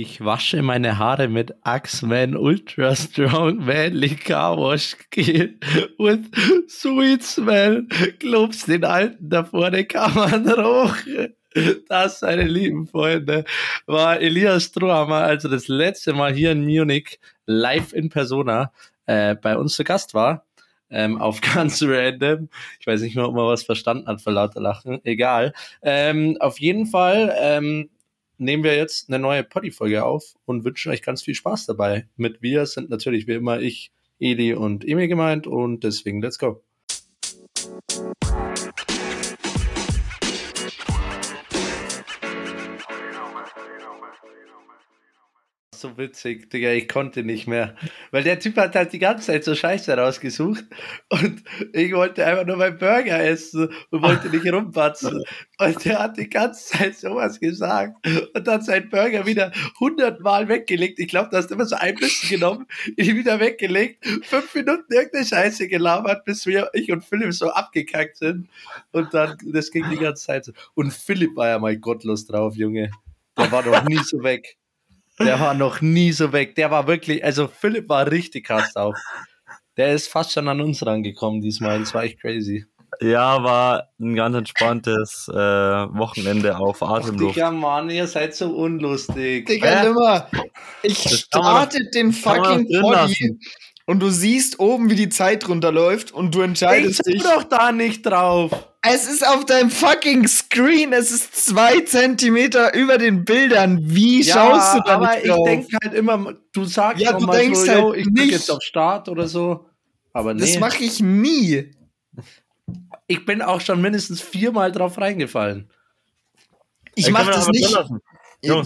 Ich wasche meine Haare mit Axeman Ultra Strong Manly Car Wash with Sweet Smell. Glaubst den Alten da vorne kann man rochen. Das, meine lieben Freunde, war Elias Strohhammer, also das letzte Mal hier in Munich live in Persona äh, bei uns zu Gast war. Ähm, auf ganz random. Ich weiß nicht mehr, ob man was verstanden hat vor lauter Lachen. Egal. Ähm, auf jeden Fall ähm, nehmen wir jetzt eine neue Poddy-Folge auf und wünschen euch ganz viel Spaß dabei. Mit wir sind natürlich wie immer ich, Eli und Emil gemeint und deswegen let's go. So witzig, Digga, ich konnte nicht mehr. Weil der Typ hat halt die ganze Zeit so Scheiße rausgesucht und ich wollte einfach nur meinen Burger essen und wollte nicht rumpatzen. Und der hat die ganze Zeit sowas gesagt und hat seinen Burger wieder hundertmal weggelegt. Ich glaube, du hast immer so ein bisschen genommen, ihn wieder weggelegt, fünf Minuten irgendeine Scheiße gelabert, bis wir, ich und Philipp so abgekackt sind. Und dann, das ging die ganze Zeit so. Und Philipp war ja mal gottlos drauf, Junge. Der war doch nie so weg. Der war noch nie so weg. Der war wirklich, also Philipp war richtig krass auf. Der ist fast schon an uns rangekommen diesmal. Das war echt crazy. Ja, war ein ganz entspanntes äh, Wochenende auf Atemluft. Digga, Mann, ihr seid so unlustig. Digga, nimmer. Ich starte den fucking Body und du siehst oben, wie die Zeit runterläuft und du entscheidest ich dich. doch da nicht drauf. Es ist auf deinem fucking Screen. Es ist zwei Zentimeter über den Bildern. Wie ja, schaust du da aber nicht drauf? ich denke halt immer, du sagst ja, du mal denkst so, halt yo, ich nicht. jetzt auf Start oder so. Aber nee. Das mache ich nie. Ich bin auch schon mindestens viermal drauf reingefallen. Ich mache das nicht. Ja,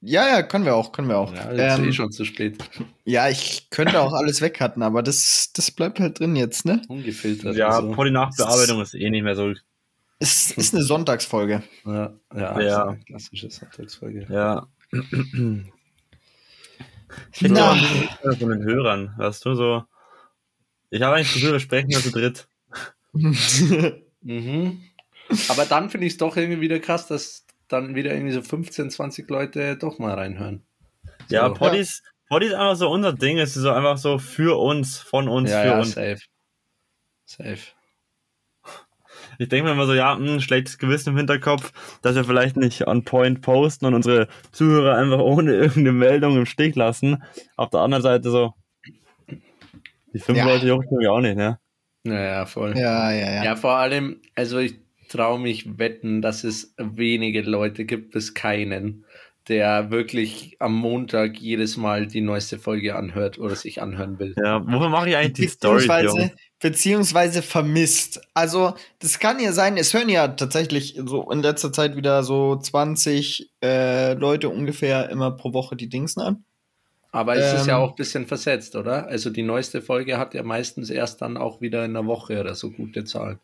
ja, können wir auch, können wir auch. Ja, jetzt ähm, eh schon zu spät. Ja, ich könnte auch alles weghatten, aber das, das bleibt halt drin jetzt, ne? Ungefiltert. Ja, so. die Nachbearbeitung ist eh nicht mehr so. Es ist eine Sonntagsfolge. Ja, ja, ja. Eine klassische Sonntagsfolge. Ja. Ich bin ja von den Hörern, weißt du, so. Ich habe eigentlich das Gefühl, wir sprechen ja zu dritt. mhm. Aber dann finde ich es doch irgendwie wieder krass, dass dann wieder irgendwie so 15, 20 Leute doch mal reinhören. So. Ja, Poddies, ist einfach so unser Ding. Es ist so einfach so für uns, von uns, ja, für ja, uns. Safe. Safe. Ich denke mir immer so, ja, ein schlechtes Gewissen im Hinterkopf, dass wir vielleicht nicht on point posten und unsere Zuhörer einfach ohne irgendeine Meldung im Stich lassen. Auf der anderen Seite so, die fünf Ja. Leute jucken wir auch nicht, ne? Ja, ja, voll. Ja, ja, ja. Ja, vor allem, also ich traue mich wetten, dass es wenige Leute gibt, bis keinen, der wirklich am Montag jedes Mal die neueste Folge anhört oder sich anhören will. Ja, wofür mache ich eigentlich die Story, Jungs? beziehungsweise, beziehungsweise vermisst. Also, das kann ja sein, es hören ja tatsächlich so in letzter Zeit wieder so 20 äh, Leute ungefähr immer pro Woche die Dingsen an. Aber es ist ja Ähm. auch ein bisschen versetzt, oder? Also die neueste Folge hat ja meistens erst dann auch wieder in einer Woche oder so gute Zahlen.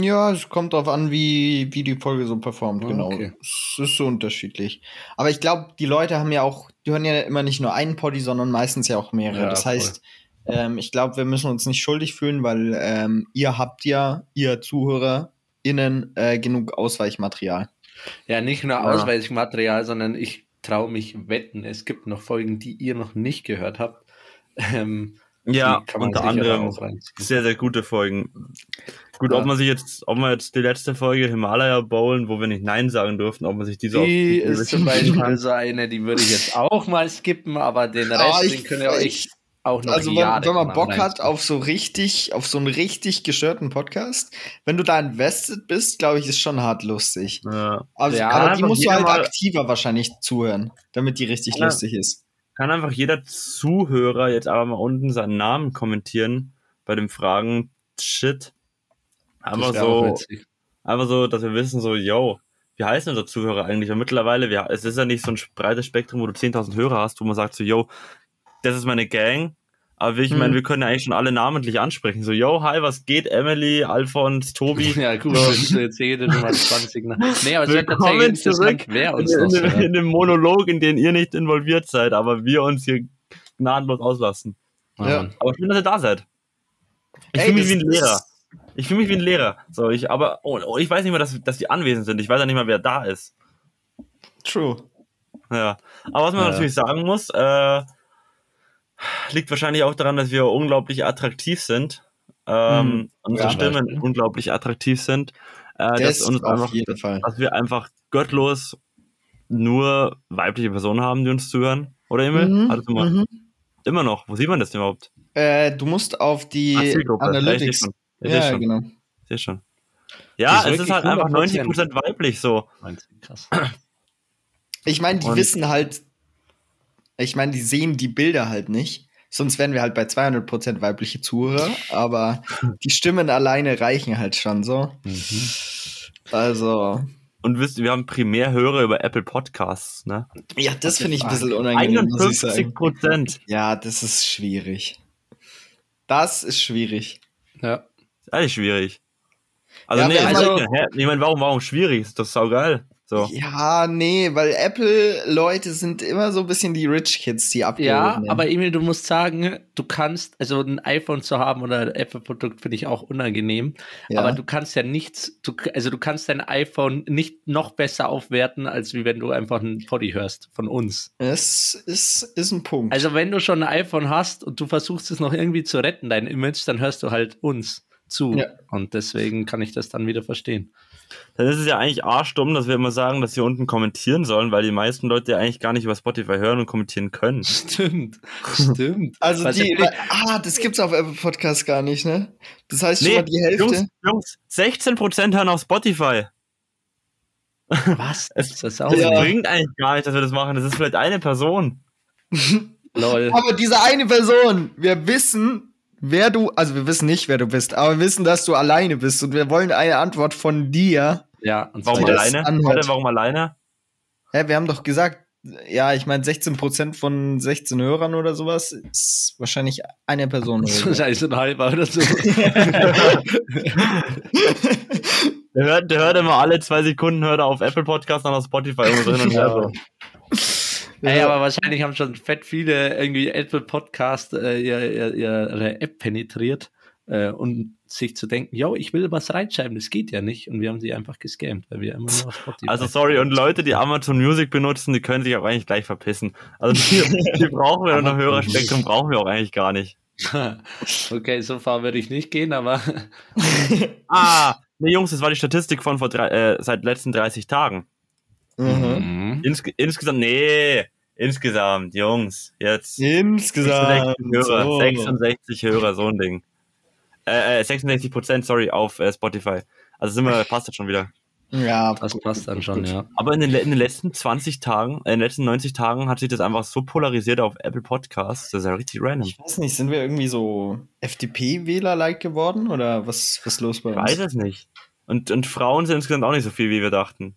Ja, es kommt darauf an, wie, wie die Folge so performt, Ah, genau. okay. Es ist so unterschiedlich. Aber ich glaube, die Leute haben ja auch, die hören ja immer nicht nur einen Poddy, sondern meistens ja auch mehrere. Ja, das voll. heißt, ähm, ich glaube, wir müssen uns nicht schuldig fühlen, weil ähm, ihr habt ja, ihr ZuhörerInnen, äh, genug Ausweichmaterial. Ja, nicht nur Ja. Ausweismaterial, sondern ich traue mich wetten, es gibt noch Folgen, die ihr noch nicht gehört habt. Ähm, Ja, unter anderem sehr, sehr gute Folgen. Gut, Ja. ob man sich jetzt, ob man jetzt die letzte Folge Himalaya Bowlen, wo wir nicht Nein sagen durften, ob man sich diese Die ist zum Beispiel so eine, die würde ich jetzt auch mal skippen, aber den Rest, Ah, ich- den könnt ihr euch auch noch Also wenn, wenn man Bock hat auf so richtig, auf so einen richtig gestörten Podcast, wenn du da invested bist, glaube ich, ist schon hart lustig. Ja. Also, Ja, aber die musst du halt aktiver wahrscheinlich zuhören, damit die richtig lustig ist. Kann einfach jeder Zuhörer jetzt aber mal unten seinen Namen kommentieren bei den Fragen. Shit. Auch so, einfach so, dass wir wissen, so, yo, wie heißen unsere Zuhörer eigentlich? Weil mittlerweile, wir, es ist ja nicht so ein breites Spektrum, wo du 10.000 Hörer hast, wo man sagt so, yo, das ist meine Gang. Aber ich Hm. meine, wir können ja eigentlich schon alle namentlich ansprechen. So, yo, hi, was geht? Emily, Alfons, Tobi. Ja, ist jetzt jede Nummer 20. Ne? Nee, aber es Willkommen interessant, zurück wer in, uns in, dem- hört. in dem Monolog, in den ihr nicht involviert seid, aber wir uns hier gnadenlos auslassen. Ja. Aber schön, dass ihr da seid. Ich fühle mich wie ein Lehrer. Ich fühle mich wie ein Lehrer. So, ich, aber oh, oh, ich weiß nicht mal, dass, dass die anwesend sind. Ich weiß ja nicht mal, wer da ist. True. Ja. Aber was man Ja. natürlich sagen muss, äh, liegt wahrscheinlich auch daran, dass wir unglaublich attraktiv sind. Ähm, Hm. unsere Ja, Stimmen Beispiel. unglaublich attraktiv sind. Äh, dass, Das uns auf einfach, jeden Fall. dass wir einfach göttlos nur weibliche Personen haben, die uns zuhören. Oder Emil? Mhm, Hattest du mal, mhm. Immer noch. Wo sieht man das denn überhaupt? Äh, du musst auf die Ah, Zielgruppe. Ja, ich Analytics. Ja, schon. genau. Ich seh schon. Ja, ist es ist halt einfach 100%. 90% weiblich so. Krass. Ich meine, die Und- wissen halt, ich meine, die sehen die Bilder halt nicht. Sonst wären wir halt bei 200% weibliche Zuhörer, aber die Stimmen alleine reichen halt schon so. Mhm. Also, Und wisst ihr, wir haben Primärhörer über Apple Podcasts, ne? ja, das finde ich ein bisschen unangenehm, muss ich 51 sagen. Prozent. Ja, das ist schwierig. Das ist schwierig. Ja. Ist eigentlich schwierig. Also, Ja, nee, also, so- hä? ich meine, warum, warum schwierig? Ist doch saugeil. So. Ja, nee, weil Apple-Leute sind immer so ein bisschen die Rich Kids, die abgehoben Ja, aber Emil, du musst sagen, du kannst, also ein iPhone zu haben oder ein Apple-Produkt finde ich auch unangenehm. ja. Aber du kannst ja nichts, du, also du kannst dein iPhone nicht noch besser aufwerten, als wie wenn du einfach einen Poddy hörst von uns. es ist, ist ein Punkt. Also wenn du schon ein iPhone hast und du versuchst es noch irgendwie zu retten, dein Image, dann hörst du halt uns zu. Ja. Und deswegen kann ich das dann wieder verstehen. Dann ist es ja eigentlich arschdumm, dass wir immer sagen, dass sie unten kommentieren sollen, weil die meisten Leute ja eigentlich gar nicht über Spotify hören und kommentieren können. Stimmt, stimmt. Also Was die, ah, das gibt's auf Apple Podcast gar nicht, ne? Das heißt schon Nee, mal die Hälfte. Jungs, Jungs, 16% hören auf Spotify. was? Es- ist das auch Das Ja. bringt eigentlich gar nicht, dass wir das machen. Das ist vielleicht eine Person. Lol. Aber diese eine Person, wir wissen, wer du, also wir wissen nicht, wer du bist, aber wir wissen, dass du alleine bist und wir wollen eine Antwort von dir. Ja, und Warum alleine? Warte, warum alleine? Hä, wir haben doch gesagt, ja, ich meine 16% von 16 Hörern oder sowas ist wahrscheinlich eine Person. Das ist so. so ein halber oder so. Der hört, der hört immer alle zwei Sekunden, hört er auf Apple Podcast, dann auf Spotify irgendwo so hin und her. Ey, aber wahrscheinlich haben schon fett viele irgendwie Apple Podcast äh, ihr, ihr, ihre App penetriert äh, und sich zu denken, yo, ich will was reinschreiben, das geht ja nicht. Und wir haben sie einfach gescammt, weil wir immer nur auf Spotify. Also sorry, und Leute, die Amazon Music benutzen, die können sich auch eigentlich gleich verpissen. Also die, die brauchen wir unter Hörerspektrum, brauchen wir auch eigentlich gar nicht. okay, so far würde ich nicht gehen, aber Ah, nee Jungs, das war die Statistik von vor drei, äh, seit letzten 30 Tagen. Mhm. Insge insgesamt, nee, insgesamt, Jungs, jetzt. Insgesamt. 66 Hörer, so. 66 Hörer, so ein Ding. Äh, äh, 66 Prozent, sorry, auf äh, Spotify. Also sind wir, passt das schon wieder. Ja, das passt dann schon, ja. Aber in den, in den letzten 20 Tagen, äh, in den letzten 90 Tagen hat sich das einfach so polarisiert auf Apple Podcasts. Das ist ja richtig random. Ich weiß nicht, sind wir irgendwie so FDP-Wähler-like geworden oder was, was ist los bei Ich uns? weiß es nicht. Und, und Frauen sind insgesamt auch nicht so viel, wie wir dachten.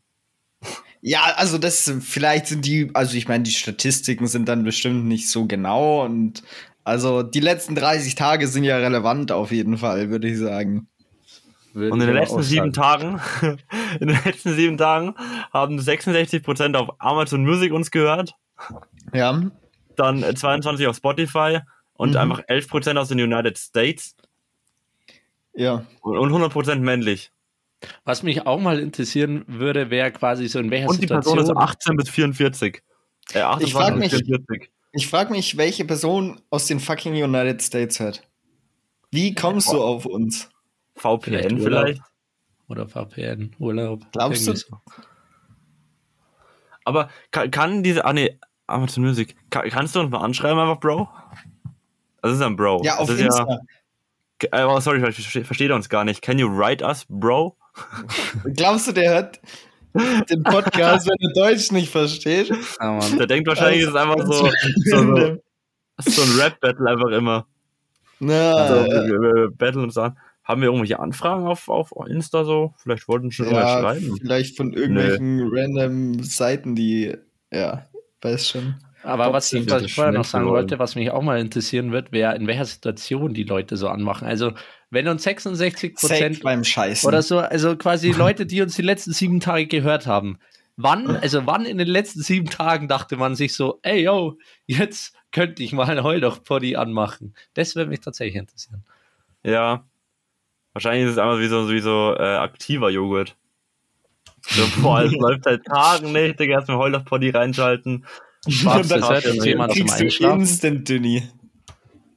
Ja, also das vielleicht sind die, also ich meine, die Statistiken sind dann bestimmt nicht so genau und also die letzten 30 Tage sind ja relevant auf jeden Fall, würde ich sagen. Würde Und in den letzten sieben. Tagen, in den letzten sieben Tagen haben 66% auf Amazon Music uns gehört, Ja. dann äh, 22 auf Spotify und Mhm. einfach 11% aus den United States Ja. und und 100% männlich. Was mich auch mal interessieren würde, wäre quasi so in welcher Und die Person Situation. ist 18 bis 44. Äh, 28 frag bis mich- 44. Ich frage mich, welche Person aus den fucking United States hört. Wie kommst du auf uns? VPN Vielleicht vielleicht. Oder VPN, Urlaub. Glaubst du? so. Aber kann, kann diese, ah nee, Amazon Music, kann, kannst du uns mal anschreiben einfach, Bro? Das ist ein Bro. Ja, auf das Insta. Ja, äh, oh, sorry, versteht er uns gar nicht. Can you write us, Bro? Glaubst du, der hört den Podcast, wenn er Deutsch nicht versteht? Ah, Mann. Der denkt wahrscheinlich, es ist einfach so, so, so, so ein Rap-Battle einfach immer. Na, So, ja, wir, wir battlen uns an. Haben wir irgendwelche Anfragen auf, auf Insta so? Vielleicht wollten schon ja, schreiben. vielleicht von irgendwelchen random Seiten, die, ja, weiß schon. Aber was ich, was ich vorher noch sagen geworden. wollte, was mich auch mal interessieren wird, wäre, in welcher Situation die Leute so anmachen. Also, wenn uns 66 Safe Prozent beim Scheißen. oder so, also quasi Leute, die uns die letzten sieben Tage gehört haben. Wann, also wann in den letzten sieben Tagen dachte man sich so, ey yo, jetzt könnte ich mal ein Heul doch Poddy anmachen. Das würde mich tatsächlich interessieren. Ja. Wahrscheinlich ist es einfach wie so, wie so äh, aktiver Joghurt. So, boah, es läuft seit Tagen nicht, Digga, erstmal Heul auf Poddy reinschalten. Glaubst du, es hört uns Schwarz- jemand zum Einschlafen? instant Dünni.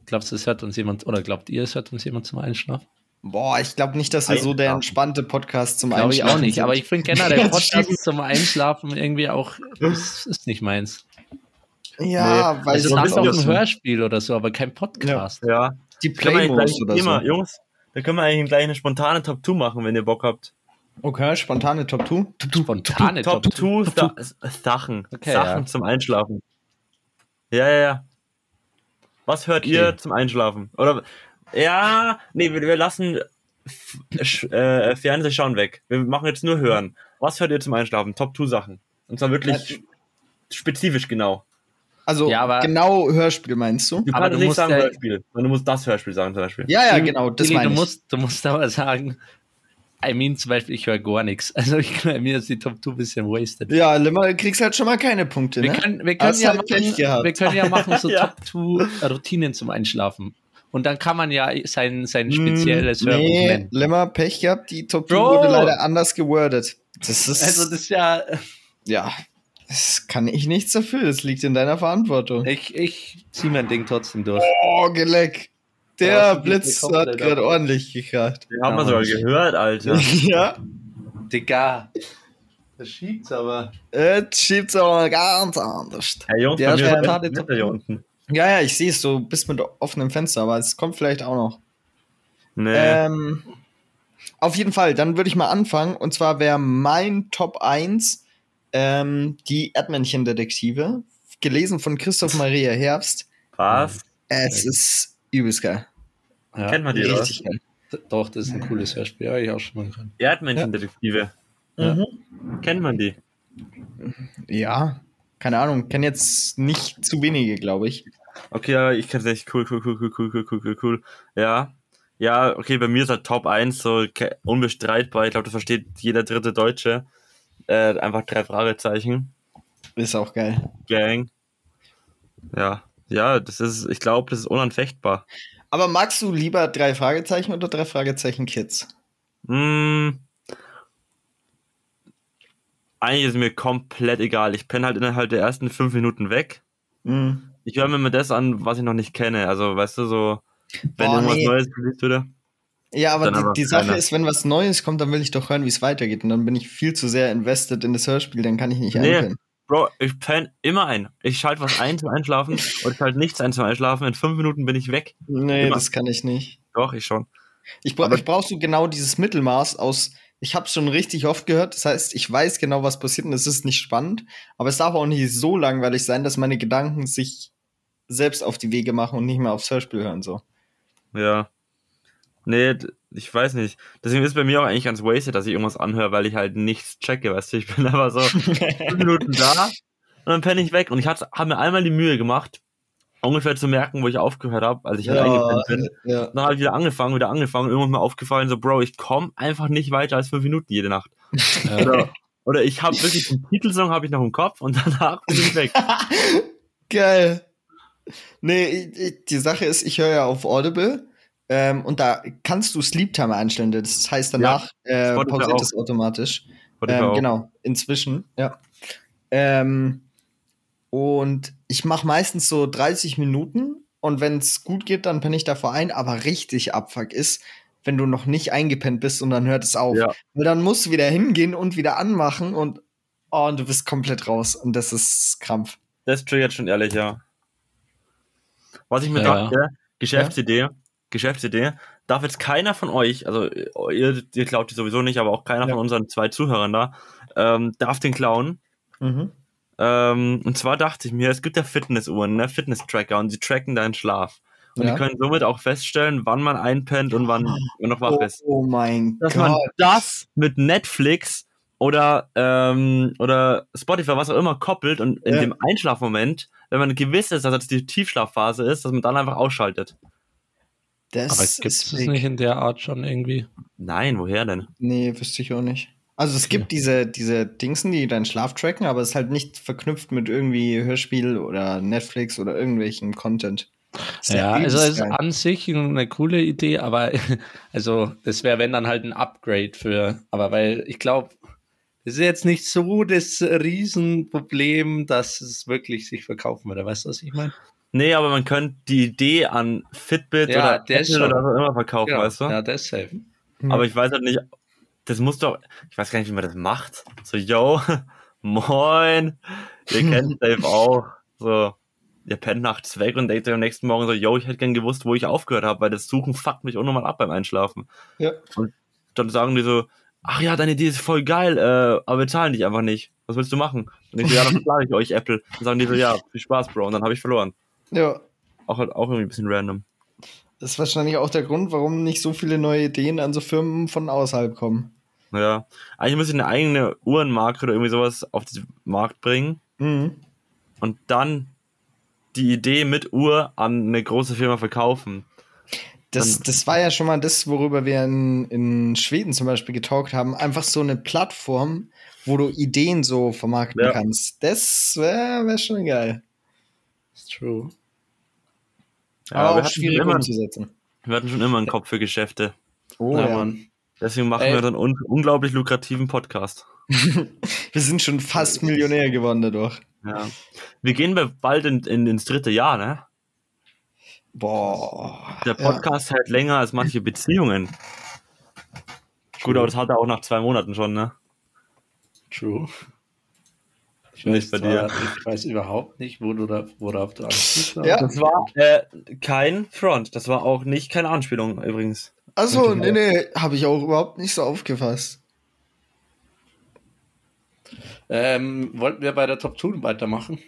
Glaubst du, es hört uns jemand, oder glaubt ihr, es hört uns jemand zum Einschlafen? Boah, ich glaube nicht, dass wir so der Einschlafen. entspannte Podcast zum Glaube ich Einschlafen auch nicht, sind. aber ich finde generell Ja, Podcast stimmt. zum Einschlafen irgendwie auch, das ist nicht meins. Ja, Nee, weil Es es ist auch ein Hörspiel oder so, aber kein Podcast. Ja. die wir eigentlich Playmos oder so. Jungs, da können wir eigentlich gleich eine spontane Top 2 machen, wenn ihr Bock habt. Okay, spontane Top 2. Spontane Top 2 Sachen. Okay, Sachen ja. zum Einschlafen. Ja, ja, ja. Was hört Okay. ihr zum Einschlafen? Oder, ja, nee, wir, wir lassen äh, Fernseh schauen weg. Wir machen jetzt nur hören. Was hört ihr zum Einschlafen? Top 2 Sachen. Und zwar wirklich spezifisch genau. Also Ja, aber- genau Hörspiel meinst du? Du Aber kannst du nicht musst sagen ja- Hörspiel, sondern du musst das Hörspiel sagen zum Beispiel. Ja, ja, genau, das meine du musst, du musst aber sagen, I mean zum Beispiel, ich höre gar nichts. Also ich, bei mir ist die Top 2 ein bisschen wasted. Ja, Limmer, du kriegst halt schon mal keine Punkte, Wir ne? können, wir, können ja halt machen, wir können ja machen so Ja. Top 2 Routinen zum Einschlafen. Und dann kann man ja sein, sein spezielles Hörbuch Hm, nee, nennen. Limmer, Pech gehabt, die Top 2 Bro! wurde leider anders gewordet. Das ist, Also das ist ja, ja, das kann ich nichts dafür, das liegt in deiner Verantwortung. ich, ich ziehe mein Ding trotzdem durch. Oh, Geleck. Der Ja, das Blitz hat gerade ordentlich gekracht. Den haben wir Ja, sogar gehört, Alter. ja, Digga. Das schiebt's aber. jetzt schiebt's aber ganz anders. Hey Jungs, mir ist Top Wetter hier unten. Ja, ja, ich sehe es, du bist mit offenem Fenster, aber es kommt vielleicht auch noch. Nee. Ähm, auf jeden Fall, dann würde ich mal anfangen. Und zwar wäre mein Top 1 ähm, die Erdmännchen-Detektive, gelesen von Christoph Maria Herbst. Was? Es ist Übelst geil. Ja, Kennt man die richtig geil. Doch, das ist ein cooles Hörspiel. Ja, ich auch schon mal gehört. Erdmännchendetektive. Ja. Mhm. Kennt man die? Ja, keine Ahnung. Kenne jetzt nicht zu wenige, glaube ich. Okay, ja, ich kenne es echt. Cool, cool, cool, cool, cool, cool, cool, cool. Ja. Ja, okay, bei mir ist halt Top 1 so unbestreitbar. Ich glaube, das versteht jeder dritte Deutsche. Äh, einfach drei Fragezeichen. Ist auch geil. Gang. Ja. Ja, das ist, ich glaube, das ist unanfechtbar. Aber magst du lieber drei Fragezeichen oder drei Fragezeichen Kids? Mm. Eigentlich ist mir komplett egal. Ich penne halt innerhalb der ersten fünf Minuten weg. Mhm. Ich höre mir immer das an, was ich noch nicht kenne. Also, weißt du, so, wenn Boah, irgendwas nee. Neues released würde. Ja, aber die, die Sache ist, wenn was Neues kommt, dann will ich doch hören, wie es weitergeht. Und dann bin ich viel zu sehr invested in das Hörspiel, dann kann ich nicht Nee. einpennen. Bro, ich penne immer ein. Ich schalte was ein zum Einschlafen und ich schalte nichts ein zum Einschlafen. In fünf Minuten bin ich weg. Nee, Immer. das kann ich nicht. Doch, ich schon. Ich, bra ich brauche so genau dieses Mittelmaß aus, ich habe es schon richtig oft gehört, das heißt, ich weiß genau, was passiert und es ist nicht spannend, aber es darf auch nicht so langweilig sein, dass meine Gedanken sich selbst auf die Wege machen und nicht mehr aufs Hörspiel hören. So. Ja. Nee, ich weiß nicht. Deswegen ist bei mir auch eigentlich ganz wasted, dass ich irgendwas anhöre, weil ich halt nichts checke, weißt du. Ich bin aber so fünf Minuten da und dann penne ich weg. Und ich habe mir einmal die Mühe gemacht, ungefähr zu merken, wo ich aufgehört habe, als ich halt eingepennt bin. ja. Dann habe ich wieder angefangen, wieder angefangen irgendwann mal aufgefallen, so, Bro, ich komme einfach nicht weiter als fünf Minuten jede Nacht. Oder, oder ich habe wirklich den Titelsong habe ich noch im Kopf und danach bin ich weg. Geil. Nee, ich, ich, die Sache ist, ich höre ja auf Audible ähm, und da kannst du Sleep Timer einstellen. Das heißt, danach äh, Spotify pausiert auch. es automatisch. Ähm, genau, inzwischen, ja. Ähm, und ich mache meistens so 30 Minuten und wenn es gut geht, dann penne ich davor ein, aber richtig Abfuck ist, wenn du noch nicht eingepennt bist und dann hört es auf. Ja. Weil dann musst du wieder hingehen und wieder anmachen und, oh, und du bist komplett raus und das ist Krampf. Das triggert schon ehrlich, ja. Was ich mir Ja. dachte, Geschäftsidee, Geschäftsidee, darf jetzt keiner von euch, also ihr, ihr klaut die sowieso nicht, aber auch keiner Ja. von unseren zwei Zuhörern da, ähm, darf den klauen. Mhm. Ähm, und zwar dachte ich mir, es gibt ja Fitnessuhren, ne, Fitness-Tracker und die tracken deinen Schlaf. Und Ja. die können somit auch feststellen, wann man einpennt und wann man noch wach Oh, ist. oh mein Dass man Gott. das mit Netflix oder, ähm, oder Spotify, was auch immer, koppelt und in Ja. dem Einschlafmoment, wenn man gewiss ist, dass das die Tiefschlafphase ist, dass man dann einfach ausschaltet. Das Aber gibt es nicht in der Art schon irgendwie? Nein, woher denn? Nee, wüsste ich auch nicht. Also es gibt diese, diese Dingsen, die deinen Schlaf tracken, aber es ist halt nicht verknüpft mit irgendwie Hörspiel oder Netflix oder irgendwelchen Content. Ja, also es ist an sich eine coole Idee, aber also das wäre wenn dann halt ein Upgrade für, aber weil ich glaube, es ist jetzt nicht so das Riesenproblem, dass es wirklich sich verkaufen würde. Weißt du, was ich meine? Nee, aber man könnte die Idee an Fitbit Ja, oder der Apple schon- oder was auch immer verkaufen, Genau. weißt du? Ja, das ist safe. Aber ich weiß halt nicht, das muss doch, ich weiß gar nicht, wie man das macht. So, yo, moin, ihr kennt Dave auch. So, ihr pennt nachts weg und denkt euch am nächsten Morgen so, yo, ich hätte gern gewusst, wo ich aufgehört habe, weil das Suchen fuckt mich unnormal ab beim Einschlafen. Ja. Dann sagen die so, ach ja, deine Idee ist voll geil, äh, aber wir zahlen dich einfach nicht. Was willst du machen? Und ich so, ja, dann schlage ich euch Apple. Dann sagen die so, ja, viel Spaß, Bro. Und dann habe ich verloren. Ja. Auch, auch irgendwie ein bisschen random. Das ist wahrscheinlich auch der Grund, warum nicht so viele neue Ideen an so Firmen von außerhalb kommen. Naja, eigentlich muss ich eine eigene Uhrenmarke oder irgendwie sowas auf den Markt bringen. Mhm. und dann die Idee mit Uhr an eine große Firma verkaufen. Das, das war ja schon mal das, worüber wir in, in Schweden zum Beispiel getalkt haben. Einfach so eine Plattform, wo du Ideen so vermarkten Ja. kannst. Das wäre wär schon geil. Ist true. Ja, Aber wir, auch schwierig immer, umzusetzen. wir hatten schon immer einen Kopf für Geschäfte. Oh, ja, ja. Mann. Deswegen machen Ey. wir dann un unglaublich lukrativen Podcast. Wir sind schon fast Millionär geworden dadurch. Ja. Wir gehen bald in, in, ins dritte Jahr, ne? Boah. Der Podcast hält länger als manche Beziehungen. Gut, aber das hat er auch nach zwei Monaten schon, ne? True. Ich Nicht weiß, bei zwar, dir. ich weiß überhaupt nicht, wo du da, worauf du anspielst. Ja. Das war äh, kein Front. Das war auch nicht keine Anspielung übrigens. Achso, nee, nee, habe ich auch überhaupt nicht so aufgefasst. Ähm, wollten wir bei der Top 2 weitermachen?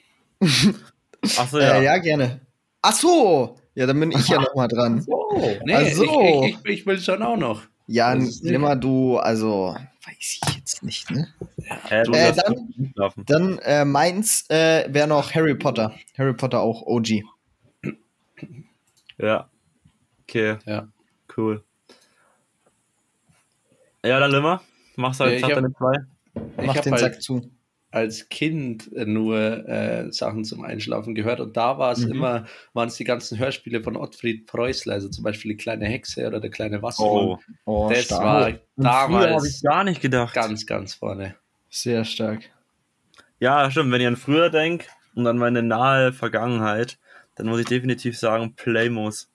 Achso, ja. Äh, ja, gerne. Ach so, ja, dann bin ich ja noch mal dran. Oh, nee, Ach so. ich, ich, ich, ich will schon auch noch. Ja, Das ist- nimm mal du, also, weiß ich jetzt nicht, ne? Du Äh, dann-. Dann äh, meins äh, wäre noch Harry Potter. Harry Potter auch OG. Ja. Okay, Ja. cool. Ja, dann Limmer. Machst du Ja, ich hab- deine zwei. Ich Mach den halt Sack zu. Als Kind äh, nur äh, Sachen zum Einschlafen gehört und da war es Mhm. immer, waren es die ganzen Hörspiele von Ottfried Preußler, also zum Beispiel die kleine Hexe oder der kleine Wassermann. Oh. Oh, das stark. war Und habe ich damals gar nicht gedacht. ganz, ganz vorne. Sehr stark. Ja, stimmt. Wenn ich an früher denke und an meine nahe Vergangenheit, dann muss ich definitiv sagen Playmos.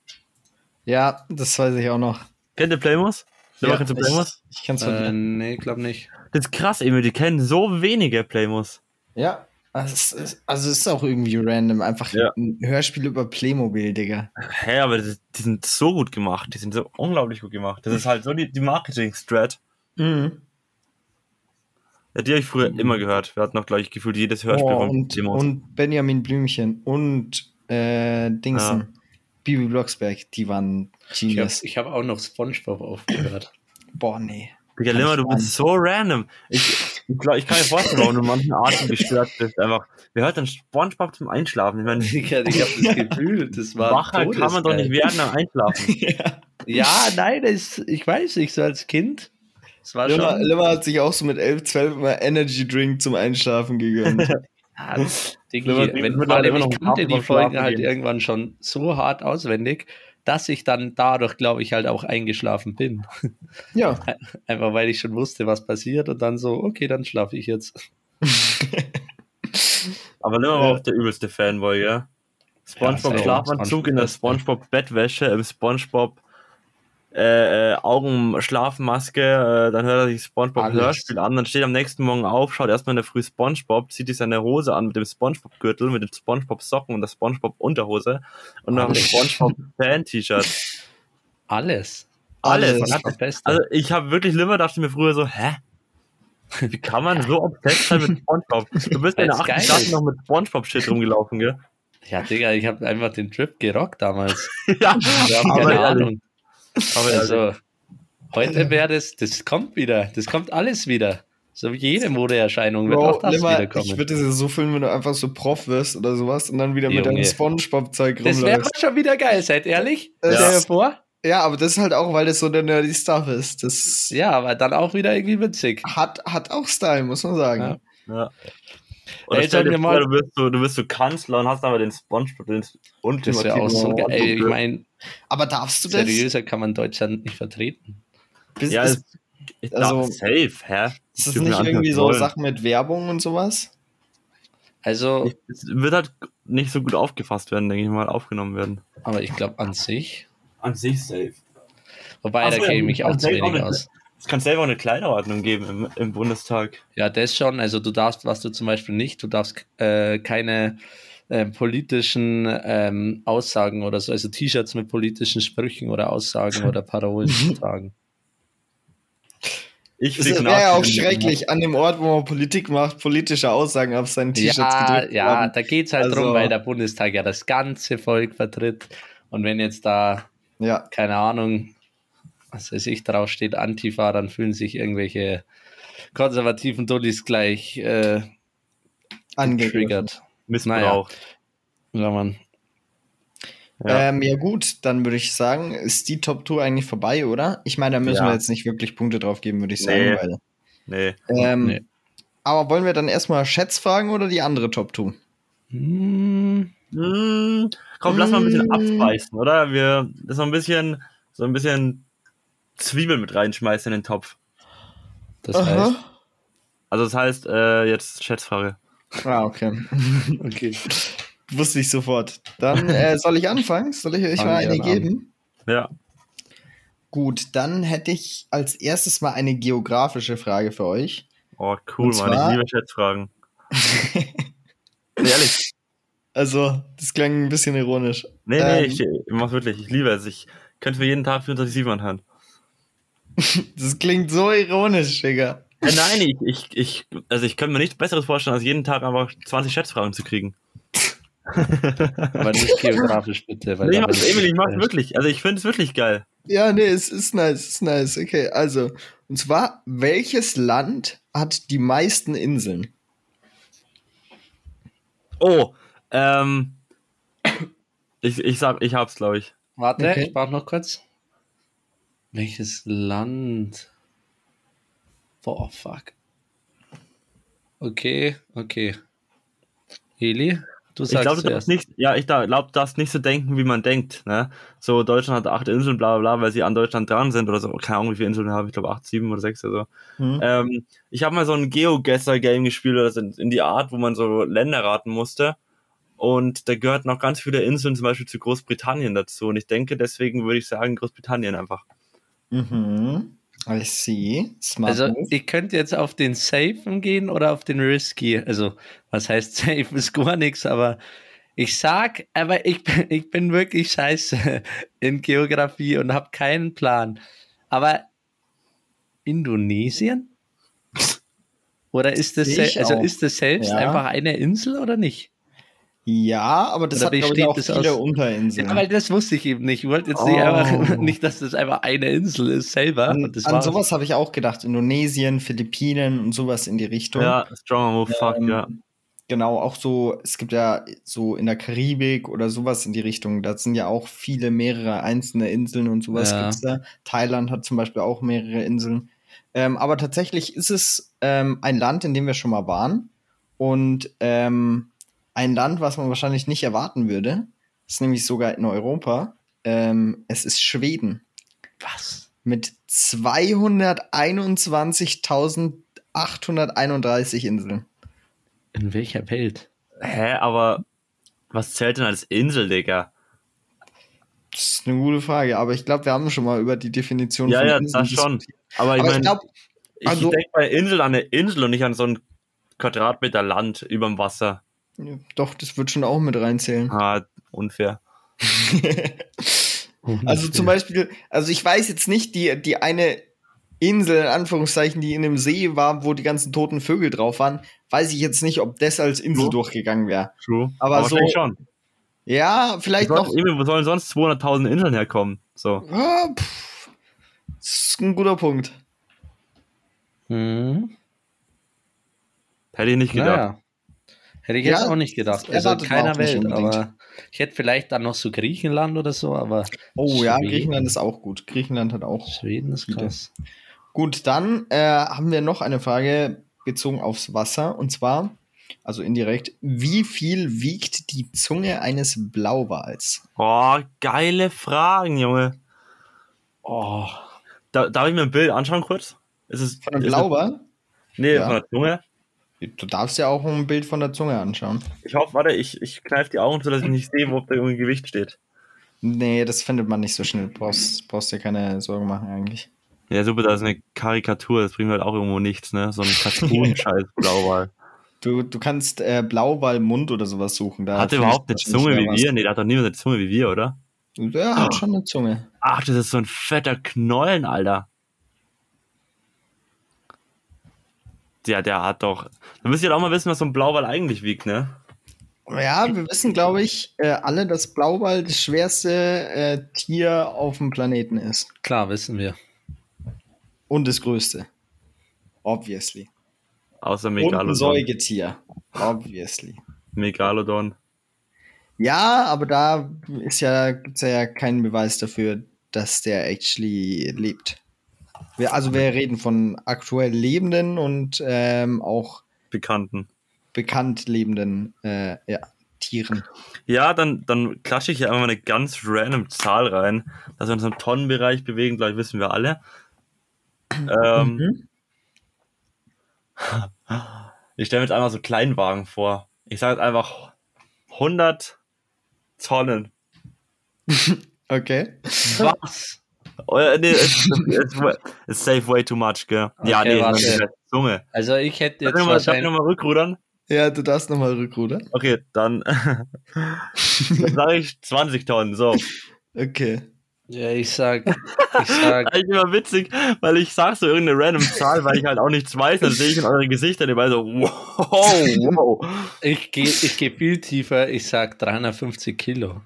Ja, das weiß ich auch noch. Kennt ihr Playmos? Ja? Ich, ich kenn's Äh, von nee, glaub nicht. Das ist krass, Emil. Die kennen so wenige Playmos. Ja. Also es, ist, also es ist auch irgendwie random. Einfach Ja. ein Hörspiel über Playmobil, Digga. Hä, aber die, die sind so gut gemacht. Die sind so unglaublich gut gemacht. Das ist halt so die, die Marketing-Strat. Mhm. Ja, die habe ich früher immer gehört. Wir hatten auch gleich gefühlt jedes Hörspiel Oh, von und, Playmos. und Benjamin Blümchen und äh, Dingsen. Ja. Bibi Blocksberg, die waren Ich habe genius. ich hab auch noch Spongebob aufgehört. Boah, nee. Digga, Limmer, du bist so random. Ich, ich, glaub, ich kann mir vorstellen, warum du in manchen Arten gestört bist. Einfach, wer hört dann Spongebob zum Einschlafen? Ich meine, ich habe das Gefühl, das war wacher kann man doch nicht werden am Einschlafen. Ja, nein, das, ich weiß nicht, so als Kind. Es war Limmer, schon. Limmer hat sich auch so mit 11, 12 mal Energy Drink zum Einschlafen gegönnt. Ja, das- Diggi, Wenn wenn, noch ich kannte die Folgen halt gehen. irgendwann schon so hart auswendig, dass ich dann dadurch, glaube ich, halt auch eingeschlafen bin. ja. Einfach weil ich schon wusste, was passiert und dann so, okay, dann schlafe ich jetzt. Aber Ja. auch der übelste Fanboy, ja? Spongebob. Schlafanzug in der Spongebob Bettwäsche, im Spongebob äh, äh, Augenschlafmaske, äh, dann hört er sich Spongebob Alles. Hörspiel an, dann steht am nächsten Morgen auf, schaut erstmal in der Früh Spongebob, zieht sich seine Hose an mit dem Spongebob Gürtel, mit dem Spongebob Socken und der Spongebob Unterhose und noch Alles. Spongebob Fan T-Shirt. Alles. Alles. Alles. Beste. Also ich habe wirklich Limmer, dachte mir früher so, hä? Wie kann man so obsessed sein mit Spongebob? Du bist in der Weil's 8. geil Klasse noch mit Spongebob-Shit rumgelaufen, gell? ja, Digga, ich habe einfach den Trip gerockt damals. ja, Ich aber keine ehrlich, Ahnung. Aber ehrlich. Also, heute wäre das, das kommt wieder. Das kommt alles wieder. So wie jede Modeerscheinung wird Bro, auch das Limmer, ich wiederkommen. würde es ja so fühlen, wenn du einfach so Prof wirst oder sowas und dann wieder mit Junge. deinem Spongebob-Zeug Das wäre rumläufst. schon wieder geil, seid ehrlich. Ja. Stell dir vor. Ja, aber das ist halt auch, weil das so der nerdy Stuff ist. Das Ja, aber dann auch wieder irgendwie witzig. hat, hat auch Style, muss man sagen. Ja. Ja. Oder Ey, stell sagen dir wir vor, mal- du bist so, du bist so Kanzler und hast aber den Spongebob, den Das ultimativen wäre auch so geil. Ey, ich meine, Aber darfst du das? seriöser kann man Deutschland nicht vertreten. Bis, Ja, ist, ich also- safe, hä? Ist das nicht irgendwie so wollen. Sachen mit Werbung und sowas? Also, Es wird halt nicht so gut aufgefasst werden, denke ich mal, aufgenommen werden. aber ich glaube an sich. An sich safe. Wobei, Ach da kenne ich mich auch zu wenig nicht- aus. Es kann selber auch eine Kleiderordnung geben im, im Bundestag. Ja, das schon. Also du darfst, was du zum Beispiel nicht, du darfst äh, keine ähm, politischen ähm, Aussagen oder so, also T-Shirts mit politischen Sprüchen oder Aussagen oder Parolen tragen. Ich Es flieg wäre ja auch schrecklich, an dem Ort, wo man Politik macht, politische Aussagen auf seinen T-Shirts Ja, gedrückt ja, haben. da geht es halt Also- drum, weil der Bundestag ja das ganze Volk vertritt. Und wenn jetzt da, Ja, keine Ahnung, was weiß ich, draufsteht Antifa, dann fühlen sich irgendwelche konservativen Dullis gleich äh, angegriffen. getriggert. Missbrauch. Ja, man. Ja. Ähm, ja gut, dann würde ich sagen, ist die Top-Tour eigentlich vorbei, oder? Ich meine, da müssen Ja. wir jetzt nicht wirklich Punkte drauf geben, würde ich sagen. Nee. Weil, Nee. ähm, Nee. Aber wollen wir dann erstmal Schätzfragen oder die andere Top-Tour? Hm, Hm, komm, lass mal ein bisschen Mm. abspeisen, oder? Wir das noch ein bisschen, so ein bisschen Zwiebeln mit reinschmeißen in den Topf. das heißt. Also das heißt, äh, jetzt Schätzfrage. Ah, okay. Okay. Wusste ich sofort. Dann äh, soll ich anfangen? Soll ich euch mal eine gerne an. geben? Ja. Gut, dann hätte ich als erstes mal eine geografische Frage für euch. Oh, cool, Und Mann. zwar- Ich liebe Schätzfragen. Ehrlich. Also, das klang ein bisschen ironisch. Nee, nee, Ähm. ich, ich mach's wirklich. Ich liebe es. Ich könnte für jeden Tag 24 anhören. Das klingt so ironisch, Digga. Äh, nein, ich, ich, ich, also ich könnte mir nichts Besseres vorstellen, als jeden Tag einfach 20 Schätzfragen zu kriegen. Aber nicht geografisch, bitte. Weil Nee, mach's, bin ich- mach's wirklich. Also ich finde es wirklich geil. Ja, nee, es ist nice, es ist nice. Okay, also, und zwar, welches Land hat die meisten Inseln? Oh, ähm, ich, ich sag, ich hab's, glaube ich. Warte, Okay. ich brauche noch kurz. Welches Land? Boah, fuck. Okay, okay. Eli, du Ich sagst glaube, du darfst nicht, ja, ich glaube, du darfst nicht so denken, wie man denkt, ne? So, Deutschland hat acht Inseln, bla, bla, bla, weil sie an Deutschland dran sind oder so. Keine Ahnung, wie viele Inseln wir haben. Ich glaube, acht, sieben oder sechs oder so. Hm? Ähm, ich habe mal so ein Geogesser-Game gespielt, oder so in, in die Art, wo man so Länder raten musste. Und da gehört noch ganz viele Inseln zum Beispiel zu Großbritannien dazu. Und ich denke, deswegen würde ich sagen, Großbritannien einfach. Mhm. I see. Smart Also, move. ich könnte jetzt auf den Safen gehen oder auf den Risky. Also, was heißt Safe ist gar nichts, aber ich sag, aber ich, bin- ich bin wirklich scheiße in Geografie und habe keinen Plan. Aber Indonesien? Oder ist das, also auch. ist das selbst Ja. einfach eine Insel oder nicht? Ja, aber das Oder hat, glaube ich, auch das viele aus- Unterinseln. Ja, weil das wusste ich eben nicht. Ich wollte jetzt nicht, Oh. einfach, nicht, dass das einfach eine Insel ist selber. an an sowas habe ich auch gedacht. Indonesien, Philippinen und sowas in die Richtung. Ja, stronger Move, fuck, Ähm, ja. Genau, auch so, es gibt ja so in der Karibik oder sowas in die Richtung, da sind ja auch viele, mehrere einzelne Inseln und sowas Ja. gibt's da. Thailand hat zum Beispiel auch mehrere Inseln. Ähm, aber tatsächlich ist es ähm, ein Land, in dem wir schon mal waren. Und ähm, ein Land, was man wahrscheinlich nicht erwarten würde, ist nämlich sogar in Europa. Ähm, es ist Schweden Was? mit 221.831 Inseln. In welcher Welt? Hä, aber was zählt denn als Insel, Digga? Das ist eine gute Frage, aber ich glaube, wir haben schon mal über die Definition Ja, von ja, Inseln das schon. Aber ich Aber ich meine, glaube, ich, also- denke bei Insel an eine Insel und nicht an so ein Quadratmeter Land überm Wasser. Doch, das wird schon auch mit reinzählen. Ah, unfair. Also zum Beispiel, also ich weiß jetzt nicht, die, die eine Insel, in Anführungszeichen, die in einem See war, wo die ganzen toten Vögel drauf waren, weiß ich jetzt nicht, ob das als Insel So. durchgegangen wäre. True. Aber so- wahrscheinlich schon. Ja, vielleicht Sonst, noch. Wo sollen sonst 200.000 Inseln herkommen? So. Pff, das ist ein guter Punkt. Hm. Hätte ich nicht gedacht. Naja. Hätte ich jetzt Ja, auch nicht gedacht. Also keiner Welt, aber ich hätte vielleicht dann noch so Griechenland oder so, aber Oh ja, Schweden. Griechenland ist auch gut. Griechenland hat auch. Schweden ist Viele. krass. Gut, dann äh, haben wir noch eine Frage bezogen aufs Wasser und zwar, also indirekt, wie viel wiegt die Zunge eines Blauwals? Oh, geile Fragen, Junge. Oh, Da, darf ich mir ein Bild anschauen kurz? Ist es, Von einem Blauwal? Nee, Ja. von der Zunge. Du darfst ja auch ein Bild von der Zunge anschauen. Ich hoffe, warte, ich, ich kneife die Augen, sodass ich nicht sehe, wo da irgendwie Gewicht steht. Nee, das findet man nicht so schnell. Brauchst, brauchst dir keine Sorgen machen eigentlich. Ja, super, das ist eine Karikatur, das bringt halt auch irgendwo nichts, ne? So ein Cartoon-Scheiß Blauwal. Du, du kannst äh, Blauwal-Mund oder sowas suchen. Da Hat er überhaupt eine Zunge wie was. wir? Nee, der hat doch niemand eine Zunge wie wir, oder? Der hat schon eine Zunge. Ach, das ist so ein fetter Knollen, Alter. Ja, der hat doch. Da müsst ihr doch auch mal wissen, was so ein Blauwal eigentlich wiegt, ne? Ja, wir wissen, glaube ich, äh, alle, dass Blauwal das schwerste äh, Tier auf dem Planeten ist. Klar, wissen wir. Und das größte. Obviously. Außer Und ein Megalodon. Säugetier. Obviously. Megalodon. Ja, aber da ist ja, gibt's ja keinen Beweis dafür, dass der actually lebt. Wir, also wir reden von aktuell lebenden und ähm, auch Bekannten. bekannt lebenden äh, ja, Tieren. Ja, dann, dann klatsche ich hier einfach mal eine ganz random Zahl rein, dass wir uns im Tonnenbereich bewegen, gleich wissen wir alle. Ähm, Mhm. Ich stelle mir jetzt einmal so Kleinwagen vor. Ich sage jetzt einfach 100 Tonnen. Okay. Was? Oh, ja, nee, it's, it's, it's safe way too much, gell? ja, Okay, nee, warte. das ist eine Zunge. Also ich hätte Darf jetzt ich nochmal, darf ich wahrscheinlich... noch mal rückrudern? Ja, du darfst nochmal rückrudern. Okay, dann, dann sage ich 20 Tonnen. So. Okay. Ja, ich sag... Ich sag... Eigentlich immer witzig, weil ich sag so irgendeine random Zahl, weil ich halt auch nichts weiß, dann sehe ich in eure Gesichter dabei so, wow, wow. Ich gehe ich geh viel tiefer. Ich sag 350 Kilo.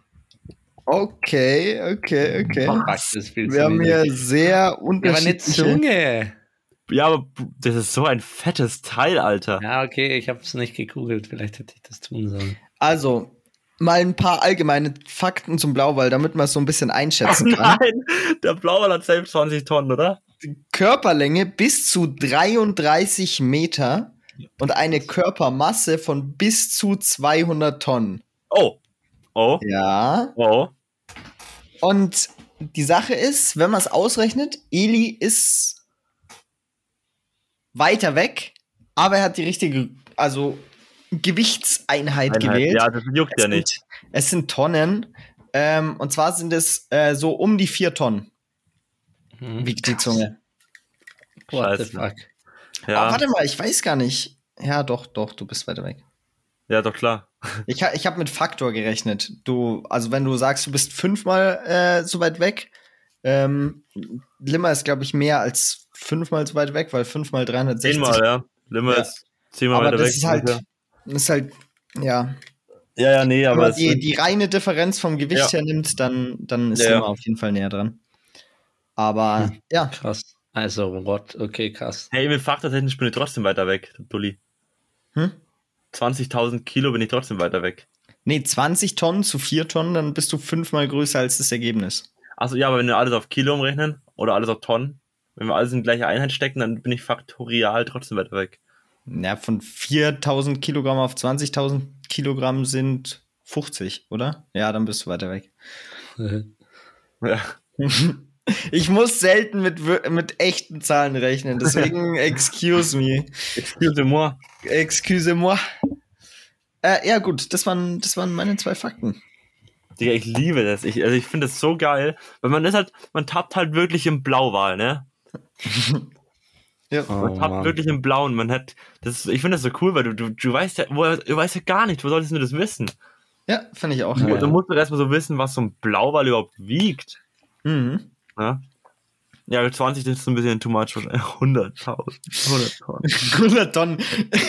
Okay, okay, okay. Fuck, das ist viel Wir zu haben hier sehr Ja, aber eine unterschiedliche... Zunge. Ja, aber das ist so ein fettes Teil, Alter. Ja, okay, ich habe es nicht gegoogelt. Vielleicht hätte ich das tun sollen. Also, mal ein paar allgemeine Fakten zum Blauwal, damit man es so ein bisschen einschätzen kann. Nein, der Blauwal hat selbst 20 Tonnen, oder? Körperlänge bis zu 33 Meter und eine Körpermasse von bis zu 200 Tonnen. Oh. Oh. Ja. Oh. Und die Sache ist, wenn man es ausrechnet, Eli ist weiter weg, aber er hat die richtige, also Gewichtseinheit Einheit. gewählt. Ja, das juckt es, ja nicht. Sind, es sind Tonnen. Ähm, und zwar sind es äh, so um die vier Tonnen, Hm. wiegt die Zunge. What the Scheiße. fuck? Oh, Ja, warte mal, ich weiß gar nicht. Ja, doch, doch, du bist weiter weg. Ja, doch klar. Ich, ha- ich habe mit Faktor gerechnet. Du, also wenn du sagst, du bist fünfmal äh, so weit weg, ähm, Limmer ist, glaube ich, mehr als fünfmal so weit weg, weil fünfmal 360. Zehnmal, ja. Limmer Ja. ist zehnmal aber weiter das weg. ist halt, Ja, das ist halt, ja. ja, ja, nee, Wenn aber man es die, die reine Differenz vom Gewicht Ja. her nimmt, dann, dann ist Ja, ja. Limmer auf jeden Fall näher dran. Aber Hm. ja, Krass. Also, what? Okay, krass. Hey, mit faktortechnisch bin ich trotzdem weiter weg, Dulli. Hm? 20.000 Kilo bin ich trotzdem weiter weg. nee, 20 Tonnen zu 4 Tonnen, dann bist du fünfmal größer als das Ergebnis. Achso, ja, aber wenn wir alles auf Kilo umrechnen oder alles auf Tonnen, wenn wir alles in die gleiche Einheit stecken, dann bin ich faktorial trotzdem weiter weg. Ja, von 4000 Kilogramm auf 20.000 Kilogramm sind 50, oder? Ja, dann bist du weiter weg. Ja. Ich muss selten mit, mit echten Zahlen rechnen, deswegen excuse me. Excuse moi. Excuse-moi. Äh, ja, gut, das waren, das waren meine zwei Fakten. Digga, ich liebe das. Ich, also ich finde das so geil, weil man ist halt, man tappt halt wirklich im Blauwal, ne? Ja. Oh, Man tappt Mann. wirklich im Blauen. Man hat, das, ich finde das so cool, weil du, du, du weißt ja, woher- du weißt ja gar nicht, wo solltest du das wissen? Ja, finde ich auch. Ja. Du musst doch erstmal so wissen, was so ein Blauwal überhaupt wiegt. Mhm. Ne? Ja, 20 das ist ein bisschen too much. 100.000. 100 Tonnen. 100 Tonnen.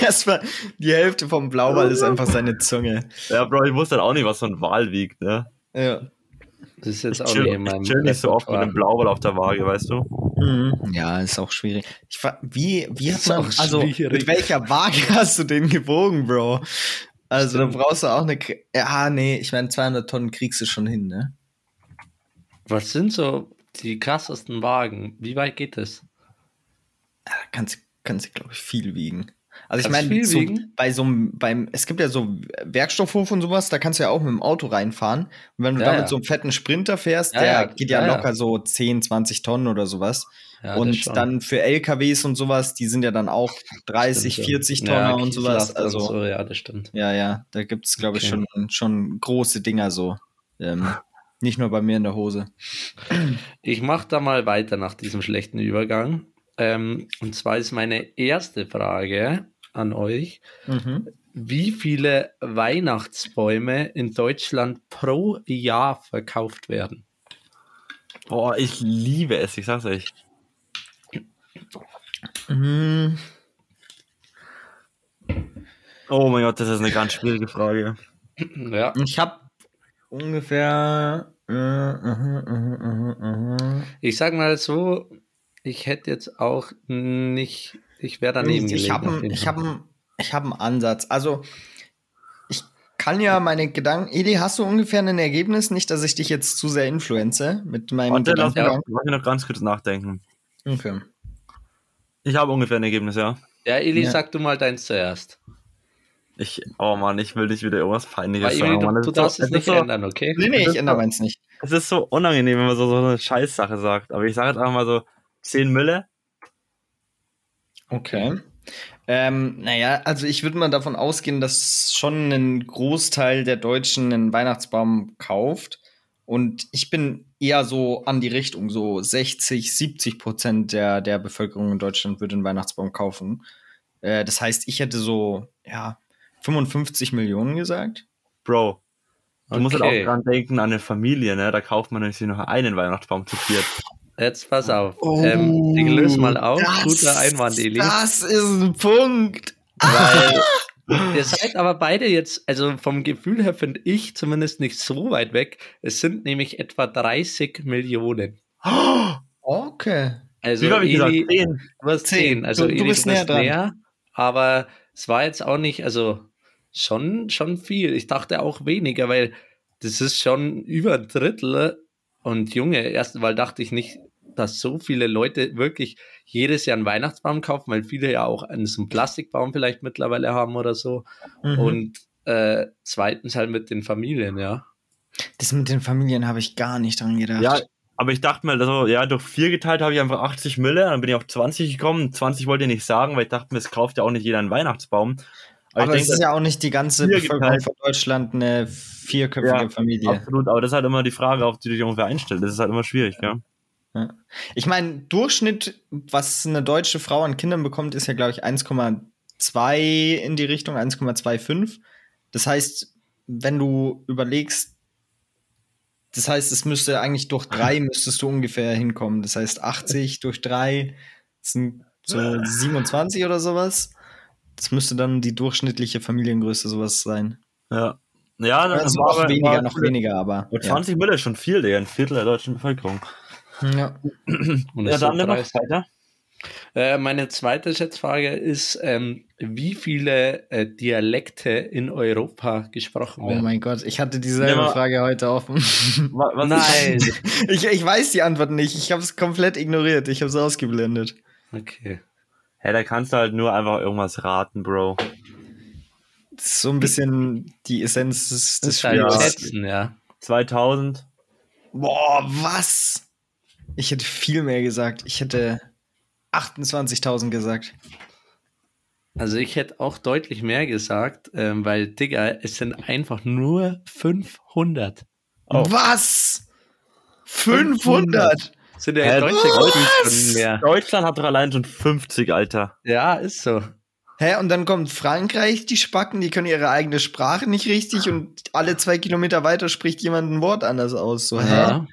Erstmal die Hälfte vom Blauwal ist einfach seine Zunge. Ja, Bro, ich wusste halt auch nicht, was so ein Wal wiegt, ne? Ja. Das ist jetzt Ich auch chill, nicht in meinem ich chill nicht so oft mit einem Blauwal auf der Waage, weißt du? Mhm. Ja, ist auch schwierig. Ich, wie, wie Ist man, auch also schwierig. mit welcher Waage hast du den gewogen, Bro? Also da brauchst du auch eine, ja, nee, ich meine 200 Tonnen kriegst du schon hin, ne? Was sind so die krassesten Wagen? Wie weit geht das? Da kannst, kannst du, glaube ich, viel wiegen. Also ich meine, so, bei so einem, beim, es gibt ja so Werkstoffhof und sowas, da kannst du ja auch mit dem Auto reinfahren. Und wenn du Ja, da mit ja. so einem fetten Sprinter fährst, Ja, der ja, geht ja, ja, ja. locker so 10, 20 Tonnen oder sowas. Ja, und dann für LKWs und sowas, die sind ja dann auch 30, Stimmt, 40 ja. Tonner Ja, und sowas. Also, so, ja, das stimmt. ja, ja, da gibt's glaube ich, Okay. schon, schon große Dinger so. Ähm, nicht nur bei mir in der Hose. Ich mache da mal weiter nach diesem schlechten Übergang. Ähm, und zwar ist meine erste Frage an euch: Mhm. Wie viele Weihnachtsbäume in Deutschland pro Jahr verkauft werden? Boah, ich liebe es, ich sag's euch. Mhm. Oh mein Gott, das ist eine ganz schwierige Frage. Ja, Ich habe ungefähr. Äh, mhm, mhm. ich sag mal so, ich hätte jetzt auch nicht, ich wäre daneben ich gelegen. habe ich Fall. hab einen- ich hab einen Ansatz. Also, ich kann ja meine Gedanken. Edi, hast du ungefähr ein Ergebnis? Nicht, dass ich dich jetzt zu sehr influenze mit meinem Warte, lass mich, Gedankengang. lass mich noch ganz kurz nachdenken. Okay. Ich habe ungefähr ein Ergebnis, ja. Ja, Eli, Ja. sag du mal deins zuerst. Ich, oh Mann, ich will nicht wieder irgendwas Peinliches sagen. Eli, Mann. du, du so- darfst es nicht so, ändern, okay? Nee, nee, ich ändere meins nicht. Es ist so unangenehm, wenn man so, so eine Scheißsache sagt. Aber ich sage jetzt einfach mal so 10 Mülle. Okay. Ähm, naja, also ich würde mal davon ausgehen, dass schon ein Großteil der Deutschen einen Weihnachtsbaum kauft. Und ich bin eher so an die Richtung, so 60, 70 Prozent der, der Bevölkerung in Deutschland würde einen Weihnachtsbaum kaufen. Äh, das heißt, ich hätte so, ja, 55 Millionen gesagt. Bro, du musst halt Okay. auch dran denken an eine Familie, ne? Da kauft man nämlich noch einen Weihnachtsbaum zu viert. Jetzt pass auf. ähm, ich löse mal auf. Guter Einwand, Eli. Das ist ein Punkt. Weil ihr seid aber beide jetzt, also vom Gefühl her finde ich zumindest nicht so weit weg. Es sind nämlich etwa 30 Millionen. Okay. Also Wie hab ich gesagt? Eli, 10. du hast Zehn. 10. Also Du- du Eli, bist näher dran. näher, aber es war jetzt auch nicht, also schon, schon viel. Ich dachte auch weniger, weil das ist schon über ein Drittel. Und Junge, erst weil dachte ich nicht, dass so viele Leute wirklich jedes Jahr einen Weihnachtsbaum kaufen, weil viele ja auch einen, so einen Plastikbaum vielleicht mittlerweile haben oder so. Mhm. Und äh, zweitens halt mit den Familien, ja. das mit den Familien habe ich gar nicht dran gedacht. Ja, aber ich dachte mir, also, ja, durch 4 geteilt habe ich einfach 80 Mülle, dann bin ich auf 20 gekommen. 20 wollte ich nicht sagen, weil ich dachte mir, es kauft ja auch nicht jeder einen Weihnachtsbaum. Aber, es denke, ist ja auch nicht die ganze Bevölkerung geteilt. von Deutschland eine vierköpfige Ja, Familie. absolut, aber das ist halt immer die Frage, auf die du dich ungefähr einstellst. Das ist halt immer schwierig, ja. Ich meine, Durchschnitt, was eine deutsche Frau an Kindern bekommt, ist ja, glaube ich, 1,2 in die Richtung, 1,25. Das heißt, wenn du überlegst, das heißt, es müsste eigentlich durch drei müsstest du ungefähr hinkommen. Das heißt, 80 durch drei sind so 27 oder sowas. Das müsste dann die durchschnittliche Familiengröße sowas sein. Ja. Ja, dann Also war noch aber- weniger, war noch weniger, aber. aber 20 Mülle ist schon viel, Digga, ein Viertel der deutschen Bevölkerung. Ja. ja. Und Ja, so dann dreist. weiter. Äh, meine zweite Schätzfrage ist, ähm, wie viele äh, Dialekte in Europa gesprochen Oh werden? mein Gott, ich hatte dieselbe Ja, aber- Frage heute offen. Wa- Was Nein. ich, ich weiß die Antwort nicht. Ich habe es komplett ignoriert. Ich habe es ausgeblendet. Okay. Hä, da kannst du halt nur einfach irgendwas raten, Bro. Das ist so ein bisschen die Essenz des, Das des halt Spiels. Schätzen, ja. 2000. Boah, was? Ich hätte viel mehr gesagt. Ich hätte 28.000 gesagt. Also ich hätte auch deutlich mehr gesagt, ähm, weil, Digga, es sind einfach nur 500. Oh. Was? 500? Sind ja gefühlt schon mehr. Deutschland hat doch allein schon 50, Alter. Ja, ist so. Hä, und dann kommt Frankreich, die Spacken, die können ihre eigene Sprache nicht richtig und alle zwei Kilometer weiter spricht jemand ein Wort anders aus. So, hä? Ja.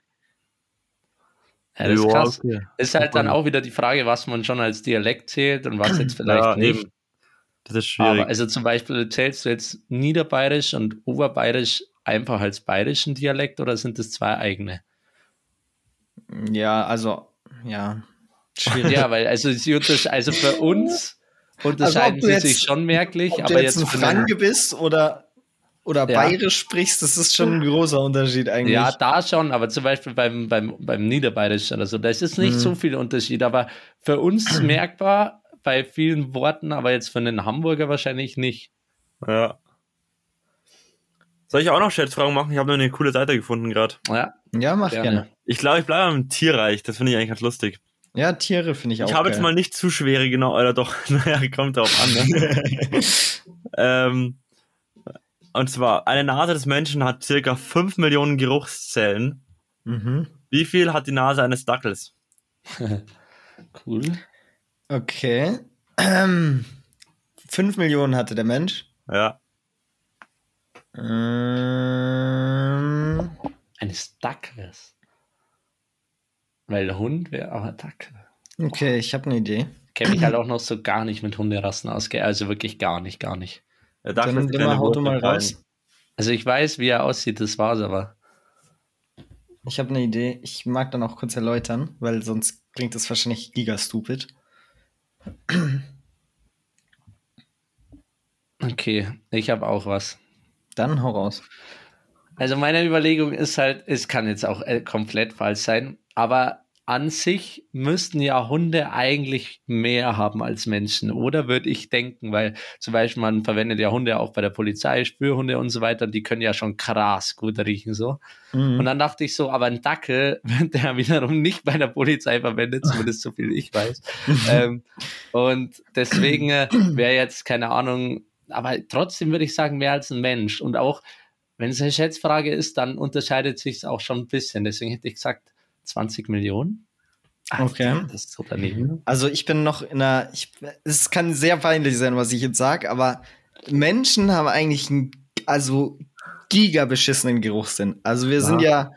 Ja, das ist krass. Ist halt dann auch wieder die Frage, was man schon als Dialekt zählt und was jetzt vielleicht Ja, nicht. eben. Das ist schwierig. Aber also zum Beispiel zählst du jetzt Niederbayerisch und Oberbayerisch einfach als bayerischen Dialekt oder sind das zwei eigene? Ja, also, ja. Schwierig. Ja, weil also, also für uns unterscheiden du sie jetzt- sich schon merklich, Ob aber du jetzt jetzt ein Franke bist oder, oder Ja. bayerisch sprichst, das ist schon ein großer Unterschied eigentlich. Ja, da schon, aber zum Beispiel beim, beim, beim Niederbayerisch oder so, das ist nicht Mhm. so viel Unterschied, aber für uns merkbar, bei vielen Worten, aber jetzt für einen Hamburger wahrscheinlich nicht. Ja. Soll ich auch noch Schätzfragen machen? Ich habe noch eine coole Seite gefunden gerade. Ja, Ja, mach Gerne. gerne. Ich glaube, ich bleibe im Tierreich. Das finde ich eigentlich ganz lustig. Ja, Tiere finde ich auch Ich habe jetzt mal nicht zu schwere, genau, oder doch, naja, kommt drauf an. Ne? ähm, und zwar, eine Nase des Menschen hat circa 5 Millionen Geruchszellen. mhm. Wie viel hat die Nase eines Dackels? cool. Okay. Ähm, 5 Millionen hatte der Mensch. Ja. Ähm, Eines Dackels. Weil Hund wäre aber Dackel. okay, ich habe eine Idee. Kenne mich halt auch noch so gar nicht mit Hunderassen aus. Also wirklich gar nicht, gar nicht. Der Dackel Dann ist mal, hau du mal raus. Also ich weiß, wie er aussieht, das war's aber. Ich habe eine Idee. Ich mag dann auch kurz erläutern, weil sonst klingt das wahrscheinlich gigastupid. Okay, ich habe auch was. Dann hau raus. Also meine Überlegung ist halt, es kann jetzt auch äh, komplett falsch sein, aber an sich müssten ja Hunde eigentlich mehr haben als Menschen, oder würde ich denken, weil zum Beispiel man verwendet ja Hunde auch bei der Polizei, Spürhunde und so weiter, die können ja schon krass gut riechen so. Mhm. Und dann dachte ich so, aber ein Dackel wird ja wiederum nicht bei der Polizei verwendet, zumindest so viel ich weiß. ähm, und deswegen äh, wäre jetzt keine Ahnung, aber trotzdem würde ich sagen, mehr als ein Mensch. Und auch wenn es eine Schätzfrage ist, dann unterscheidet sich es auch schon ein bisschen. Deswegen hätte ich gesagt 20 Millionen. Ach, Okay. Das ist so daneben. Also ich bin noch in einer. Ich, es kann sehr peinlich sein, was ich jetzt sage, aber Menschen haben eigentlich einen, also gigabeschissenen Geruchssinn. Also wir sind ja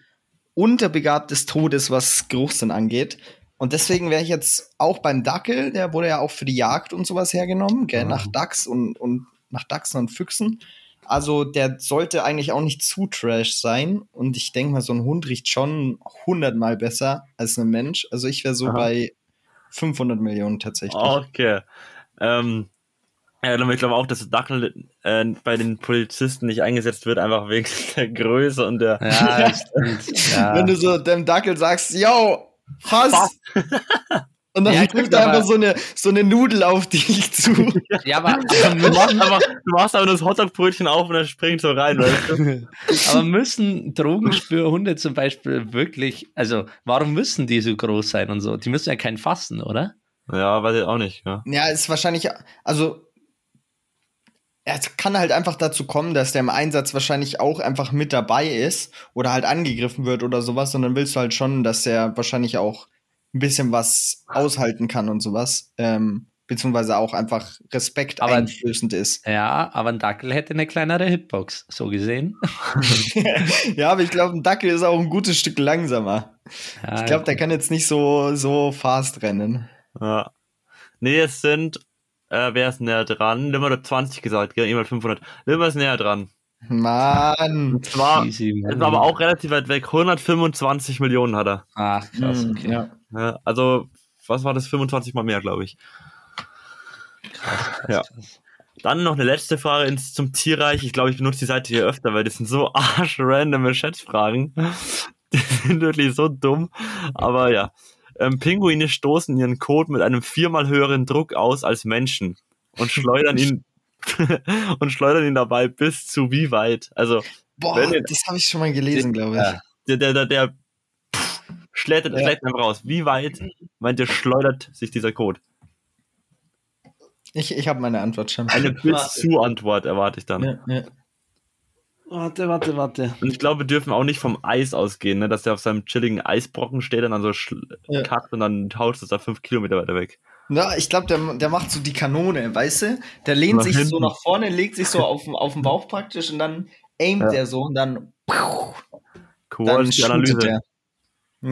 unterbegabt des Todes, was Geruchssinn angeht. Und deswegen wäre ich jetzt auch beim Dackel, der wurde ja auch für die Jagd und sowas hergenommen, gell, Ja. nach Dachs und, und nach Dachsen und Füchsen. Also der sollte eigentlich auch nicht zu trash sein. Und ich denke mal, so ein Hund riecht schon hundertmal besser als ein Mensch. Also ich wäre so Aha. bei 500 Millionen tatsächlich. Okay. Ähm, ja, dann ich glaube auch, dass der Dackel äh, bei den Polizisten nicht eingesetzt wird, einfach wegen der Größe und der. Ja, ja. Wenn du so dem Dackel sagst, yo, fass! Und dann Ja, drückt er einfach so eine, so eine Nudel auf dich zu. ja, aber, aber Du machst aber, du machst aber das Hotdog-Brötchen auf und er springt so rein, weißt du? Aber müssen Drogenspürhunde zum Beispiel wirklich, also warum müssen die so groß sein und so? Die müssen ja keinen fassen, oder? Ja, weiß ich auch nicht, ja. Ja, ist wahrscheinlich, also es kann halt einfach dazu kommen, dass der im Einsatz wahrscheinlich auch einfach mit dabei ist oder halt angegriffen wird oder sowas. Und dann willst du halt schon, dass der wahrscheinlich auch ein bisschen was aushalten kann und sowas. Ähm, beziehungsweise auch einfach Respekt Aber- einflößend ist. Ja, aber ein Dackel hätte eine kleinere Hitbox, so gesehen. ja, aber ich glaube, ein Dackel ist auch ein gutes Stück langsamer. Ja, Ich glaube, der kann jetzt nicht so, so fast rennen. ja. Nee, es sind, äh, wer ist näher dran? Limmer hat 20 gesagt? Jemand 500. Limmer ist näher dran. Mann. Und zwar, easy, ist Mann. aber auch relativ weit weg. 125 Millionen hat er. Ach, krass, Mm, okay. ja. Ja, also, was war das? 25 mal mehr, glaube ich. Krass, krass, Ja. krass. Dann noch eine letzte Frage ins, zum Tierreich. Ich glaube, ich benutze die Seite hier öfter, weil das sind so arschrandome Schätzfragen. Die sind wirklich so dumm. Aber ja. Ähm, Pinguine stoßen ihren Kot mit einem viermal höheren Druck aus als Menschen und schleudern ihn und schleudern ihn dabei bis zu wie weit? Also Boah, Wenn ihr- das habe ich schon mal gelesen, glaube ich. Ja. der, der, der, der pff, schlägt, Ja. einfach raus. Wie weit, meint ihr, schleudert sich dieser Kot? Ich, ich habe meine Antwort schon. Eine bis zu Antwort erwarte ich dann. ja, ja. Warte, warte, warte. Und ich glaube, wir dürfen auch nicht vom Eis ausgehen, ne? dass der auf seinem chilligen Eisbrocken steht und dann so Ja. kackt und dann tauscht es da fünf Kilometer weiter weg. Na, ich glaube, der, der macht so die Kanone, weißt du? Der lehnt Nach sich so hinten. nach vorne, legt sich so auf, den- auf den Bauch praktisch und dann aimt Ja. er so und dann, dann Quality shootet Analyse. er.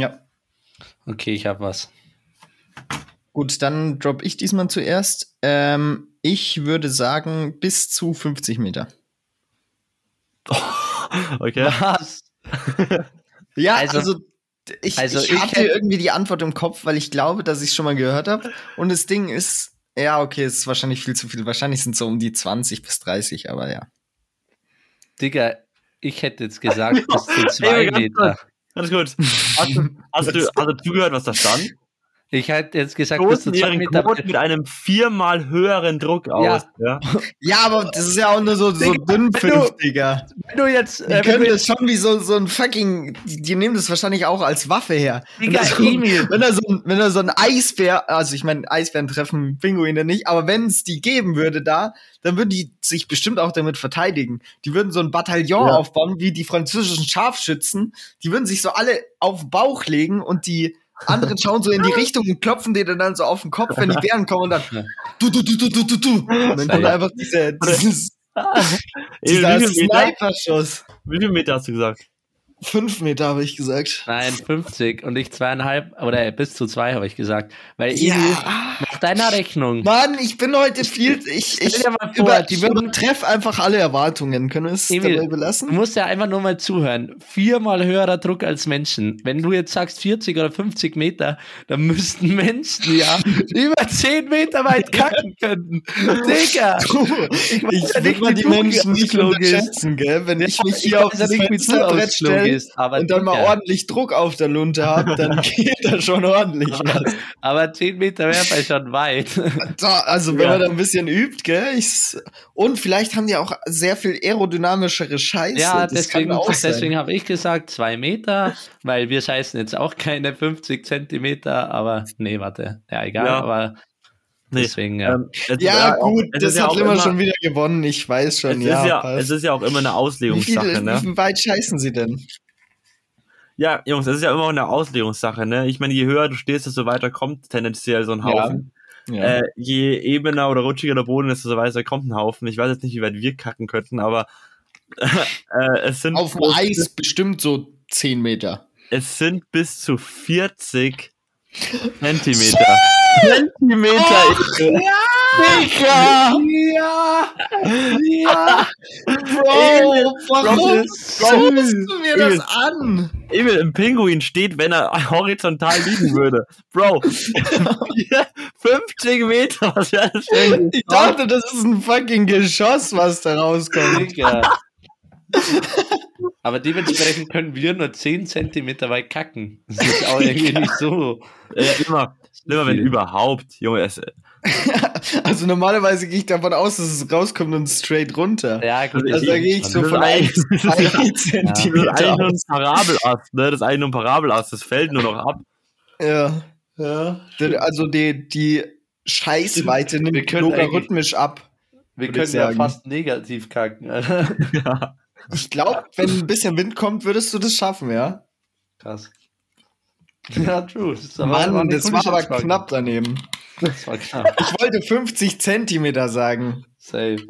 Ja. Okay, ich habe was. Gut, dann drop ich diesmal zuerst. Ähm, ich würde sagen, bis zu 50 Meter. Okay. Was? Ja, Also- also, ich, also ich ich hatte hätte- irgendwie die Antwort im Kopf, weil ich glaube, dass ich es schon mal gehört habe. Und das Ding ist, ja, okay, es ist wahrscheinlich viel zu viel. Wahrscheinlich sind es so um die 20 bis 30, aber ja. Digga, ich hätte jetzt gesagt, bis zu zwei ganz Meter. Ganz gut. Hast du, hast, du, hast du zugehört, was da stand? Ich hätte jetzt gesagt, bis zu zwei Meter. Kot mit einem viermal höheren Druck aus. Ja. Ja, aber das ist ja auch nur so, so Digga, dünnpfiff, Digga. Wenn du jetzt, Die äh, wenn können du das schon wie so, so ein fucking, die, die nehmen das wahrscheinlich auch als Waffe her. Wenn Digga, da so, Emil. wenn da so, ein- wenn da so ein Eisbär, also ich meine, Eisbären treffen Pinguine nicht, aber wenn es die geben würde da, dann würden die sich bestimmt auch damit verteidigen. Die würden so ein Bataillon Ja. aufbauen, wie die französischen Scharfschützen. Die würden sich so alle auf den Bauch legen und die anderen schauen so in die Richtung und klopfen dir dann so auf den Kopf, wenn die Bären kommen und dann du, du, du, du, du, du, du. Und dann kommt einfach dieser, dieses, dieser wie, viel Meter, Sniper-Schuss. wie viel Meter hast du gesagt? Fünf Meter habe ich gesagt. Nein, 50 und ich zweieinhalb oder bis zu zwei habe ich gesagt. Weil Ja. Deiner Rechnung, Mann, ich bin heute viel. Ich, ich vor, über, die ich würden- übertreffe einfach alle Erwartungen. Können wir es Emil, dabei du belassen? musst ja einfach nur mal zuhören. Viermal höherer Druck als Menschen. Wenn du jetzt sagst 40 oder 50 Meter, dann müssten Menschen ja über 10 Meter weit kacken können. Digga! Ich, weiß ja nicht, mal wie die du Menschen nicht unterschätzen, gell? Wenn ich mich Ich hier auf weiß ja das du Fensterbrett stelle und dann mal ordentlich Druck auf der Lunte habe, dann geht da schon ordentlich was. Aber 10 Meter wäre bei schon weit. Da, also wenn Ja. man da ein bisschen übt, gell? Ich, und vielleicht haben die auch sehr viel aerodynamischere Scheiße. Ja, Das deswegen, deswegen habe ich gesagt 2 Meter, weil wir scheißen jetzt auch keine 50 Zentimeter, aber nee, warte. Ja, egal, Ja. aber Nee, deswegen, ja. Ähm, Ja, gut, das ja hat immer- schon wieder gewonnen. Ich weiß schon, Es, ja. ist ja, es ist ja auch immer eine wie, Auslegungssache, viel, ne? wie weit scheißen sie denn? Ja, Jungs, es ist ja immer eine Auslegungssache, ne? Ich meine, je höher du stehst, desto weiter kommt tendenziell so ein Haufen. Äh, je ebener oder rutschiger der Boden ist, desto weiter kommt ein Haufen. Ich weiß jetzt nicht, wie weit wir kacken könnten, aber äh, es sind Auf dem Eis bestimmt so 10 Meter. es sind bis zu 40 Zentimeter. Zentimeter! Digga! Ja! Ja! Bro, warum tust du mir das an? Emil, im Pinguin steht, wenn er horizontal liegen würde. Bro, 50 Meter, was wäre das denn? Ich dachte, das ist ein fucking Geschoss, was da rauskommt. Digga. Aber dementsprechend können wir nur 10 Zentimeter weit kacken. Das ist auch irgendwie nicht so. Ja, immer, immer wenn überhaupt, Junge, es, Also normalerweise gehe ich davon aus, dass es rauskommt und straight runter. Ja, gut. Also da gehe ich so Das von ist 1 eigentlich- das ist eigentlich Zentimeter nur ein aus. Parabelast, ne? Das ist eigentlich nur ein Parabelast, das fällt nur noch ab. Ja, ja. Also die, die Scheißweite Wir nimmt logarithmisch ab. Wir können ja fast negativ kacken. Ja. Ich glaube, wenn ein bisschen Wind kommt, würdest du das schaffen, ja? Krass. Ja, true. Das war, Mann, das war aber knapp daneben. Das war knapp. Ich wollte 50 Zentimeter sagen. Safe.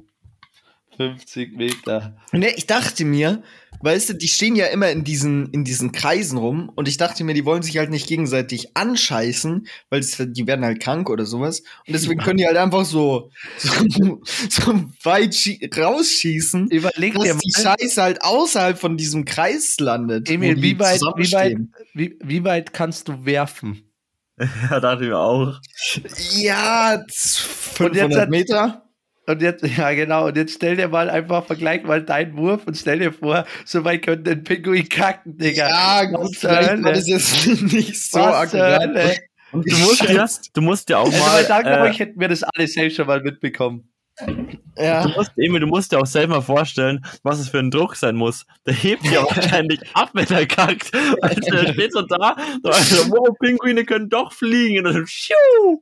50 Meter. Ne, ich dachte mir, weißt du, die stehen ja immer in diesen, in diesen Kreisen rum und ich dachte mir, die wollen sich halt nicht gegenseitig anscheißen, weil es, die werden halt krank oder sowas. Und deswegen können die halt einfach so, so, so weit schie- rausschießen, Überleg dir dass die mal, Scheiße halt außerhalb von diesem Kreis landet. Emil, die wie weit, wie, weit, wie, wie weit kannst du werfen? ja, dachte ich mir auch. Ja, Und jetzt 500 hat- Meter. Und jetzt, ja genau, und jetzt stell dir mal einfach, vergleich mal deinen Wurf und stell dir vor, so weit könnte ein Pinguin kacken, Digga. Ja, gut, vielleicht war das jetzt nicht so Was akkurat. Und du musst ja, du musst ja auch Also mal, bei dank äh, euch hätten wir das alle selbst schon mal mitbekommen. Ja. du musst, Emil, du musst dir auch selber vorstellen, was es für ein Druck sein muss. Der hebt ja wahrscheinlich ab, wenn er kackt. Also, der steht so da, so, also, oh, Pinguine können doch fliegen. Und dann, schiu.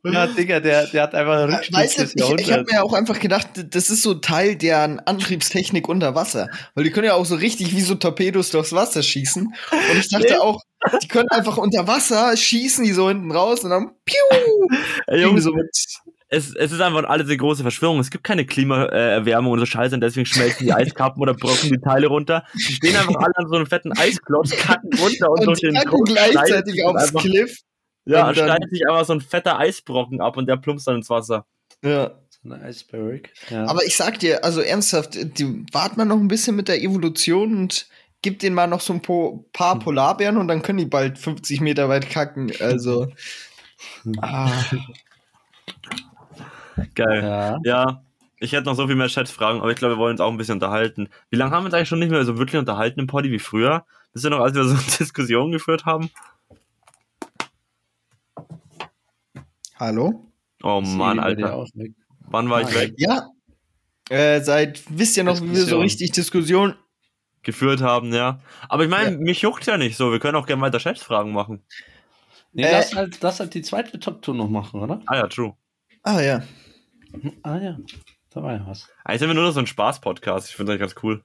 Ja, Digga, der, der hat einfach einen Rückschluss Weißt du, des ich, ich habe mir auch einfach gedacht, das ist so Teil deren Antriebstechnik unter Wasser. Weil die können ja auch so richtig wie so Torpedos durchs Wasser schießen. Und ich dachte auch, die können einfach unter Wasser schießen, die so hinten raus und dann piu! Ey, Jungs, so mit. Es, es ist einfach alles eine große Verschwörung. Es gibt keine Klimaerwärmung und so Scheiße und deswegen schmelzen die Eiskappen oder brocken die Teile runter. Die stehen einfach alle an so einem fetten Eisklotz, kacken runter und, Und durch die den kacken Druck gleichzeitig aufs einfach, Cliff. Ja, und dann- schneidet sich einfach so ein fetter Eisbrocken ab und der plumpst dann ins Wasser. Ja. So eine Iceberg. Ja. Aber ich sag dir, also ernsthaft, die warten mal noch ein bisschen mit der Evolution und gib denen mal noch so ein po paar Polarbären und dann können die bald 50 Meter weit kacken. Also. ah. Geil. ja. Ja, ich hätte noch so viel mehr Chatfragen, aber ich glaube, wir wollen uns auch ein bisschen unterhalten. Wie lange haben wir uns eigentlich schon nicht mehr so wirklich unterhalten im Poddy wie früher? Wisst ihr noch, als wir so eine Diskussion geführt haben? Hallo? Oh Mann, dir Alter. auch weg. Wann war ich Ah, weg? Ja. Äh, seit, wisst ihr noch, wie wir so richtig Diskussion. Geführt haben, ja. Aber ich meine, Ja. mich juckt ja nicht so. Wir können auch gerne weiter Chefsfragen machen. Nee, Äh, lass, halt, lass halt die zweite Top-Tour noch machen, oder? Ah ja, true. Ah ja. Ah ja, da war ja was. Eigentlich sind wir nur noch so ein Spaß-Podcast. Ich finde das eigentlich ganz cool.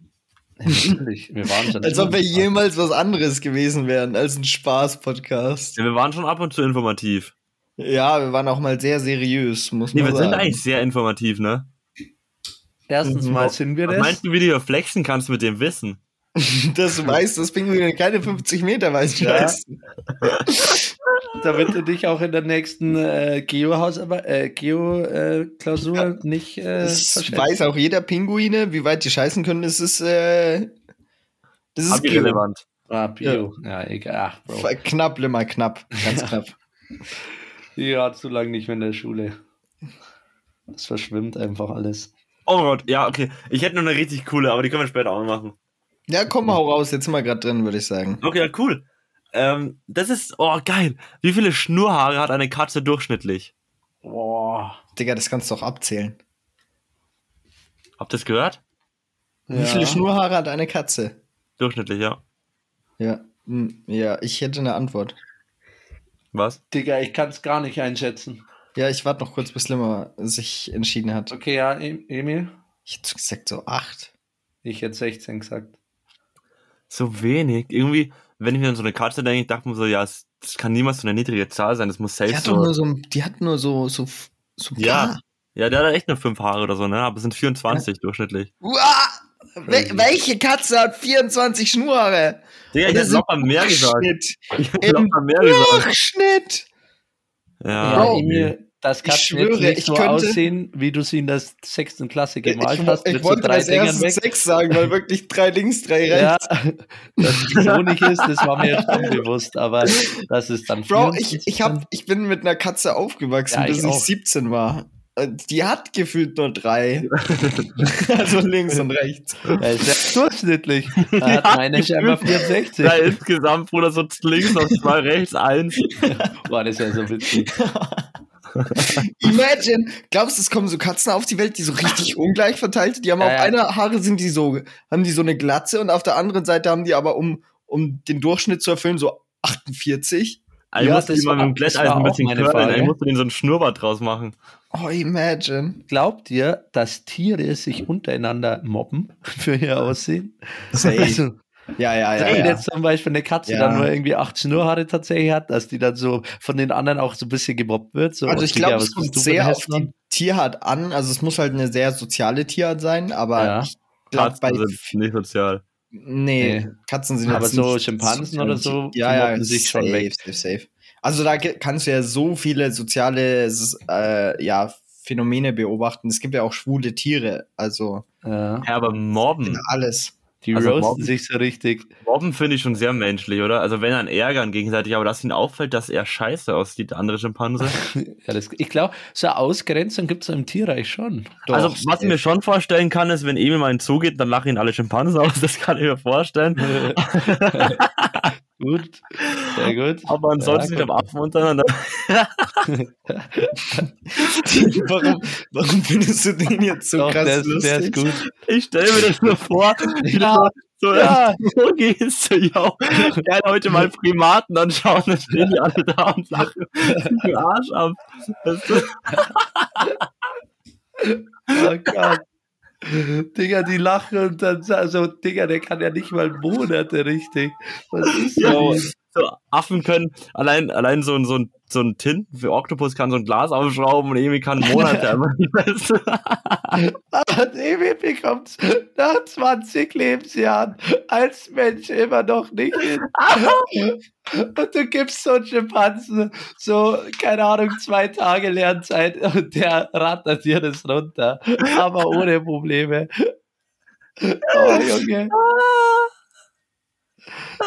Natürlich, wir waren schon Als ob wir jemals was anderes gewesen wären als ein Spaß-Podcast. Ja, wir waren schon ab und zu informativ. Ja, wir waren auch mal sehr seriös, muss Nee, man wir sind sagen. eigentlich sehr informativ, ne? Erstens Mhm. mal sind wir Was das. meinst du, wie du hier flexen kannst mit dem Wissen? Dass du weißt, dass Pinguine keine 50 Meter weit Ja. Damit du dich auch in der nächsten äh, Geo-Hausarbeit, äh, Geo-Klausur nicht äh, Es verschätzt. weiß auch jeder Pinguine, wie weit die scheißen können. Das ist, äh, das ist Geo. Irrelevant. Ah, Bio. Ja, egal. Ach, Bro. Knapp, Limmer, knapp. Ganz knapp. War zu lange nicht mehr in der Schule. Es verschwimmt einfach alles. Oh Gott, ja, okay. Ich hätte noch eine richtig coole, aber die können wir später auch machen. Ja, komm, hau raus. Jetzt sind wir gerade drin, würde ich sagen. Okay, ja, cool. Ähm, das ist, oh, geil. Wie viele Schnurhaare hat eine Katze durchschnittlich? Boah. Digga, das kannst du doch abzählen. Habt ihr das gehört? Wie viele Schnurhaare hat eine Katze? Durchschnittlich, ja. Ja. Hm, Ja, ich hätte eine Antwort. Was? Digga, ich kann es gar nicht einschätzen. Ja, ich warte noch kurz, bis Limmer sich entschieden hat. Okay, ja, Em- Emil. Ich hätte gesagt so acht. Ich hätte 16 gesagt. So wenig. Irgendwie, wenn ich mir an so eine Katze denke, dachte ich mir so, ja, es- das kann niemals so eine niedrige Zahl sein. Das muss Die safe hat doch so. nur so, die hat nur so, so, so Ja. paar. Ja, der hat echt nur fünf Haare oder so, ne? Aber es sind 24 durchschnittlich. Uah! Wel welche Katze hat 24 Schnurhaare? Digga, ich hätte locker mehr gesagt. Durchschnitt. Ich hätte locker mehr gesagt. Durchschnitt. Ja, Ja, Bro, Emil, das kann ich schwöre, jetzt nicht ich so könnte- aussehen, wie du sie in der sechsten Klasse Ich, gemalt ich, hast. ich mit so wollte drei als Dingern erstes weg. sechs sagen, weil wirklich drei links, drei Ja, rechts. dass es so nicht ist, das war mir jetzt schon bewusst, aber das ist dann Bro, ich, 24 ich, hab, ich bin mit einer Katze aufgewachsen, Ja, bis ich ich auch. 17 war. Äh, Die hat gefühlt nur drei. also links und rechts. Ja, ist ja durchschnittlich. Da hat meine scheinbar 64. Ja, insgesamt, Bruder, so links und zwei rechts, eins. Boah, das ist ja so witzig. Imagine, glaubst du, es kommen so Katzen auf die Welt, die so richtig ungleich verteilt? Die haben Ja, auf ja. einer Haare sind die so, haben die so eine Glatze und auf der anderen Seite haben die aber, um, um den Durchschnitt zu erfüllen, so 48. Ich Ja, musste das die mal mit dem Glätteisen ein bisschen curlen. Frage. Ich musste den so einen Schnurrbart draus machen. Oh, imagine. Glaubt ihr, dass Tiere sich untereinander mobben für ihr Aussehen? Safe. Also, Ja, ja, ja. wenn ja. jetzt zum Beispiel eine Katze Ja. dann nur irgendwie acht Schnurrhaare tatsächlich hat, dass die dann so von den anderen auch so ein bisschen gemobbt wird. So, Also ich glaube, es kommt sehr auf die Tierart an. Also es muss halt eine sehr soziale Tierart sein, aber Ja. ich glaube bei Katzen sind nicht sozial. nee, Nee. Katzen sind Aber jetzt so Schimpansen oder so, ja, ja, sich schon safe, weg. safe, safe. Also da kannst du ja so viele soziale äh, ja, Phänomene beobachten. Es gibt ja auch schwule Tiere, also Ja. Ja, aber Mobben. alles. Die Also roasten mobben- sich so richtig. Mobben finde ich schon sehr menschlich, oder? Also wenn er ärgern gegenseitig, aber dass ihnen auffällt, dass er scheiße aussieht, der andere Schimpanse. Ja, das, ich glaube, so eine Ausgrenzung gibt es im Tierreich schon. Doch, also was ich mir schon vorstellen kann, ist, wenn Emil mal in den Zoo geht, dann lachen ihn alle Schimpansen aus. Das kann ich mir vorstellen. gut, sehr gut. Aber ansonsten, Ja, ich glaube, Affen untereinander. warum, warum findest du den jetzt so Doch, krass der, ist, lustig? der ist gut. Ich stelle mir das nur vor, wie Ja, du so, ja. so gehst, so, yo, gerne heute mal Primaten anschauen, dann stehen die alle da und lachen den Arsch ab. Weißt du? Oh Gott. Digga, die lachen und dann sa- so, Digga, der kann ja nicht mal Monate richtig. Was ist Ja, so? So Affen können, allein, allein so ein, so ein, so ein Tinten für Octopus kann so ein Glas aufschrauben und Emi kann Monate einfach? Und Emil bekommt nach 20 Lebensjahren als Mensch immer noch nicht hin. Und du gibst so einen Schimpansen so, keine Ahnung, zwei Tage Lernzeit und der rattert dir das runter. Aber ohne Probleme. Oh, Junge.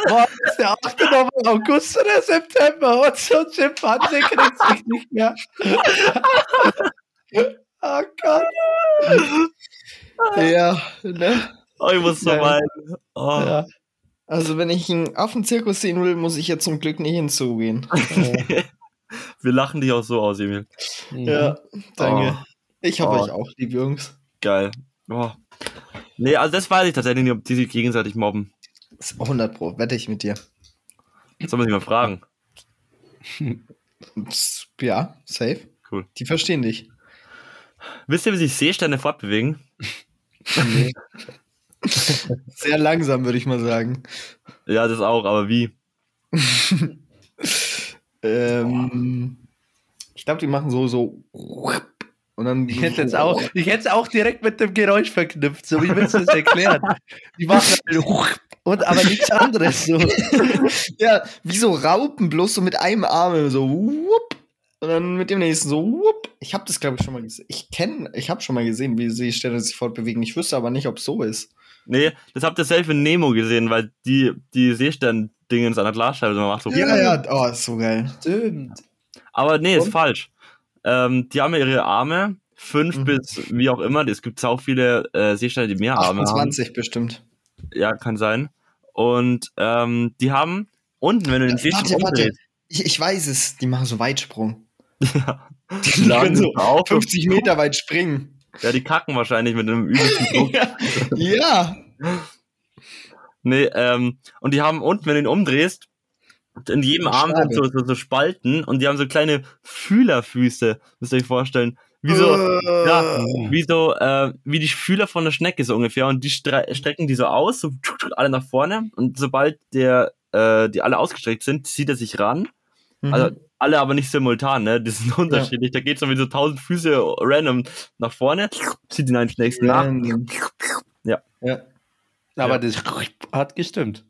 Boah, ist der 8. November, August oder September und so ein Schimpanse kriegt sich nicht mehr. Oh Gott. Ja, ne? Oh, ich muss so Ja. weinen. Oh. Ja. Also wenn ich einen Affenzirkus sehen will, muss ich ja zum Glück nicht ins Zoo gehen. Wir lachen dich auch so aus, Emil. Ja, danke. Oh. Ich hab Oh. euch auch lieb, Jungs. Geil. Oh. Nee, also das weiß ich tatsächlich nicht, ob die sich gegenseitig mobben. Das ist 100 Pro, wette ich mit dir. Soll man sich mal fragen. Ja, safe. Cool. Die verstehen dich. Wisst ihr, wie sich Seesterne fortbewegen? Sehr langsam, würde ich mal sagen. Ja, das auch, aber wie? Ähm, ich glaube, die machen so, so. Und dann. Ich hätte jetzt auch, ich hätte es auch direkt mit dem Geräusch verknüpft, so wie willst du das erklären? Die machen halt und aber nichts anderes so. Ja, wie so Raupen, bloß so mit einem Arm so. Wupp, und dann mit dem nächsten so. Wupp. Ich habe das, glaube ich, schon mal gesehen. Ich kenne, ich habe schon mal gesehen, wie Seesterne sich fortbewegen. Ich wüsste aber nicht, ob es so ist. Nee, das habt ihr selbst in Nemo gesehen, weil die, die Seestern-Dingens an der Glasscheibe so macht. So. Ja, ja, oh, ist so geil. Stimmt. Aber nee, ist Und? falsch. Ähm, die haben ja ihre Arme, fünf Mhm. bis wie auch immer. Es gibt auch viele äh, Seesterne, die mehr Arme 28 bestimmt. haben. Ja, kann sein. Und ähm, die haben unten, wenn du den Seestern Warte, warte. Ich, ich weiß es. Die machen so Weitsprung. ja, Die können so auf, 50 Meter weit springen. ja, die kacken wahrscheinlich mit einem übelsten Druck. ja. Nee, ähm, und die haben unten, wenn du ihn umdrehst, in jedem Arm sind so, so, so Spalten und die haben so kleine Fühlerfüße, müsst ihr euch vorstellen. Wie so, Äh, ja, wie so, äh, wie die Fühler von der Schnecke so ungefähr und die stre strecken die so aus, so alle nach vorne und sobald der, äh, die alle ausgestreckt sind, zieht er sich ran. Mhm. Also alle aber nicht simultan, ne? Die sind unterschiedlich. Da geht so wie so tausend Füße random nach vorne, zieht ihn einen nächsten nach. Ja. Ja. Aber Ja. das hat gestimmt.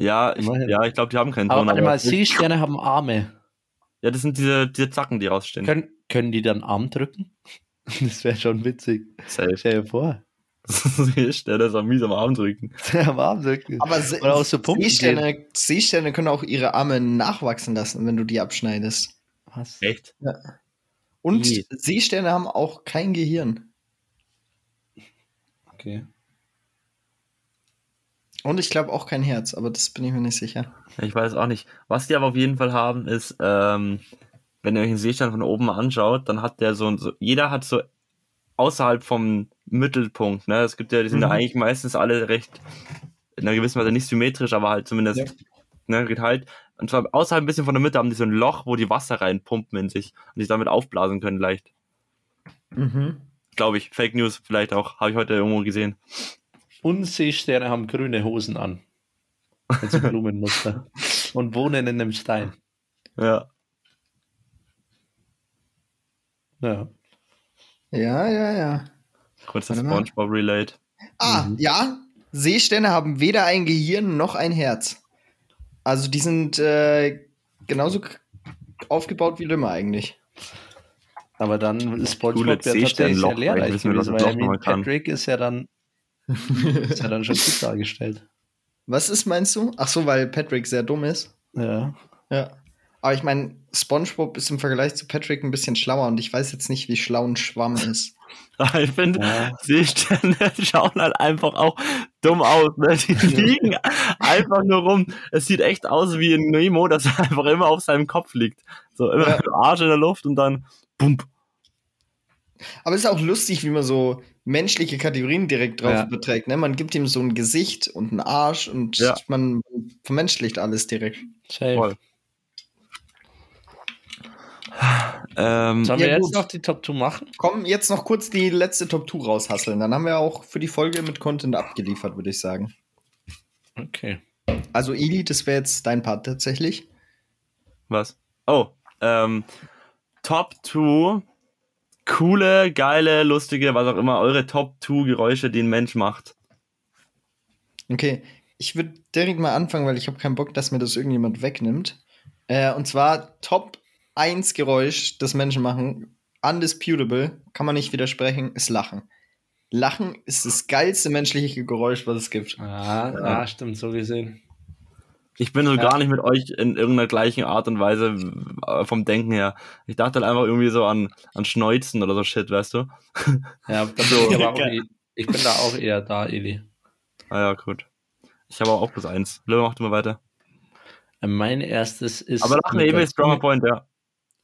Ja, ich, Immerhin. ja, ich glaube, die haben keinen Aber Ton. warte aber- mal, Seesterne haben Arme. Ja, das sind diese, diese Zacken, die rausstehen. Können, können die dann Arm drücken? Das wäre schon witzig. Safe. Stell dir vor. Der das am mies am Arm drücken. Am Arm drücken. Aber Se Oder auch so Seesterne, Seesterne können auch ihre Arme nachwachsen lassen, wenn du die abschneidest. Was? Echt? Und Wie? Seesterne haben auch kein Gehirn. Okay. Und ich glaube auch kein Herz, aber das bin ich mir nicht sicher. Ich weiß auch nicht. Was die aber auf jeden Fall haben, ist, ähm, wenn ihr euch den Seestern von oben anschaut, dann hat der so, ein- so jeder hat so außerhalb vom Mittelpunkt, ne? Es gibt ja, die sind ja Mhm. eigentlich meistens alle recht, in einer gewissen Weise nicht symmetrisch, aber halt zumindest, Ja. ne, geteilt. Und zwar außerhalb ein bisschen von der Mitte haben die so ein Loch, wo die Wasser reinpumpen in sich und sich damit aufblasen können leicht. Mhm. Glaube ich. Fake News vielleicht auch. Habe ich heute irgendwo gesehen. Und Seesterne haben grüne Hosen an. Mit so Blumenmuster. Und wohnen in einem Stein. Ja. Ja. Ja, ja, ja. Kurzer. Spongebob-Relate. Ah, Mhm. ja. Seesterne haben weder ein Gehirn noch ein Herz. Also die sind äh, genauso aufgebaut wie Lümmer eigentlich. Aber dann ist SpongeBob ja tatsächlich sehr lehrreich gewesen, weil. Patrick ist ja dann, ist ja dann schon gut dargestellt. Was ist, meinst du? Ach so, weil Patrick sehr dumm ist. Ja. Ja. Aber ich meine, SpongeBob ist im Vergleich zu Patrick ein bisschen schlauer und ich weiß jetzt nicht, wie schlau ein Schwamm ist. Ich finde, Ja. Seesterne schauen halt einfach auch dumm aus. Ne? Die liegen einfach nur rum. Es sieht echt aus wie ein Nemo, das einfach immer auf seinem Kopf liegt. So immer Ja. mit dem Arsch in der Luft und dann bump. Aber es ist auch lustig, wie man so menschliche Kategorien direkt drauf Ja. beträgt. Ne? Man gibt ihm so ein Gesicht und einen Arsch und Ja. man vermenschlicht alles direkt. Safe. Voll. Ähm, Sollen Ja, wir jetzt gut. noch die Top 2 machen? Komm, jetzt noch kurz die letzte Top 2 raushasseln. Dann haben wir auch für die Folge mit Content abgeliefert, würde ich sagen. Okay. Also, Eli, das wäre jetzt dein Part tatsächlich. was? Oh, ähm, Top 2 coole, geile, lustige, was auch immer, eure Top 2 Geräusche, die ein Mensch macht. Okay, ich würde direkt mal anfangen, weil ich habe keinen Bock, dass mir das irgendjemand wegnimmt. Äh, und zwar Top 1 Geräusch, das Menschen machen, undisputable, kann man nicht widersprechen, ist Lachen. Lachen ist das geilste menschliche Geräusch, was es gibt. Ah, ja. Ja. stimmt, so gesehen. Ich bin so Ja. gar nicht mit euch in irgendeiner gleichen Art und Weise äh, vom Denken her. Ich dachte halt einfach irgendwie so an, an Schneuzen oder so Shit, weißt du? Ja, da bin So. ich, eh- ich bin da auch eher da, Eli. Ah ja, gut. Ich habe auch plus eins. Löwe, mach du mal weiter. Mein erstes ist. Aber nach mir Emil Stronger Point, ja.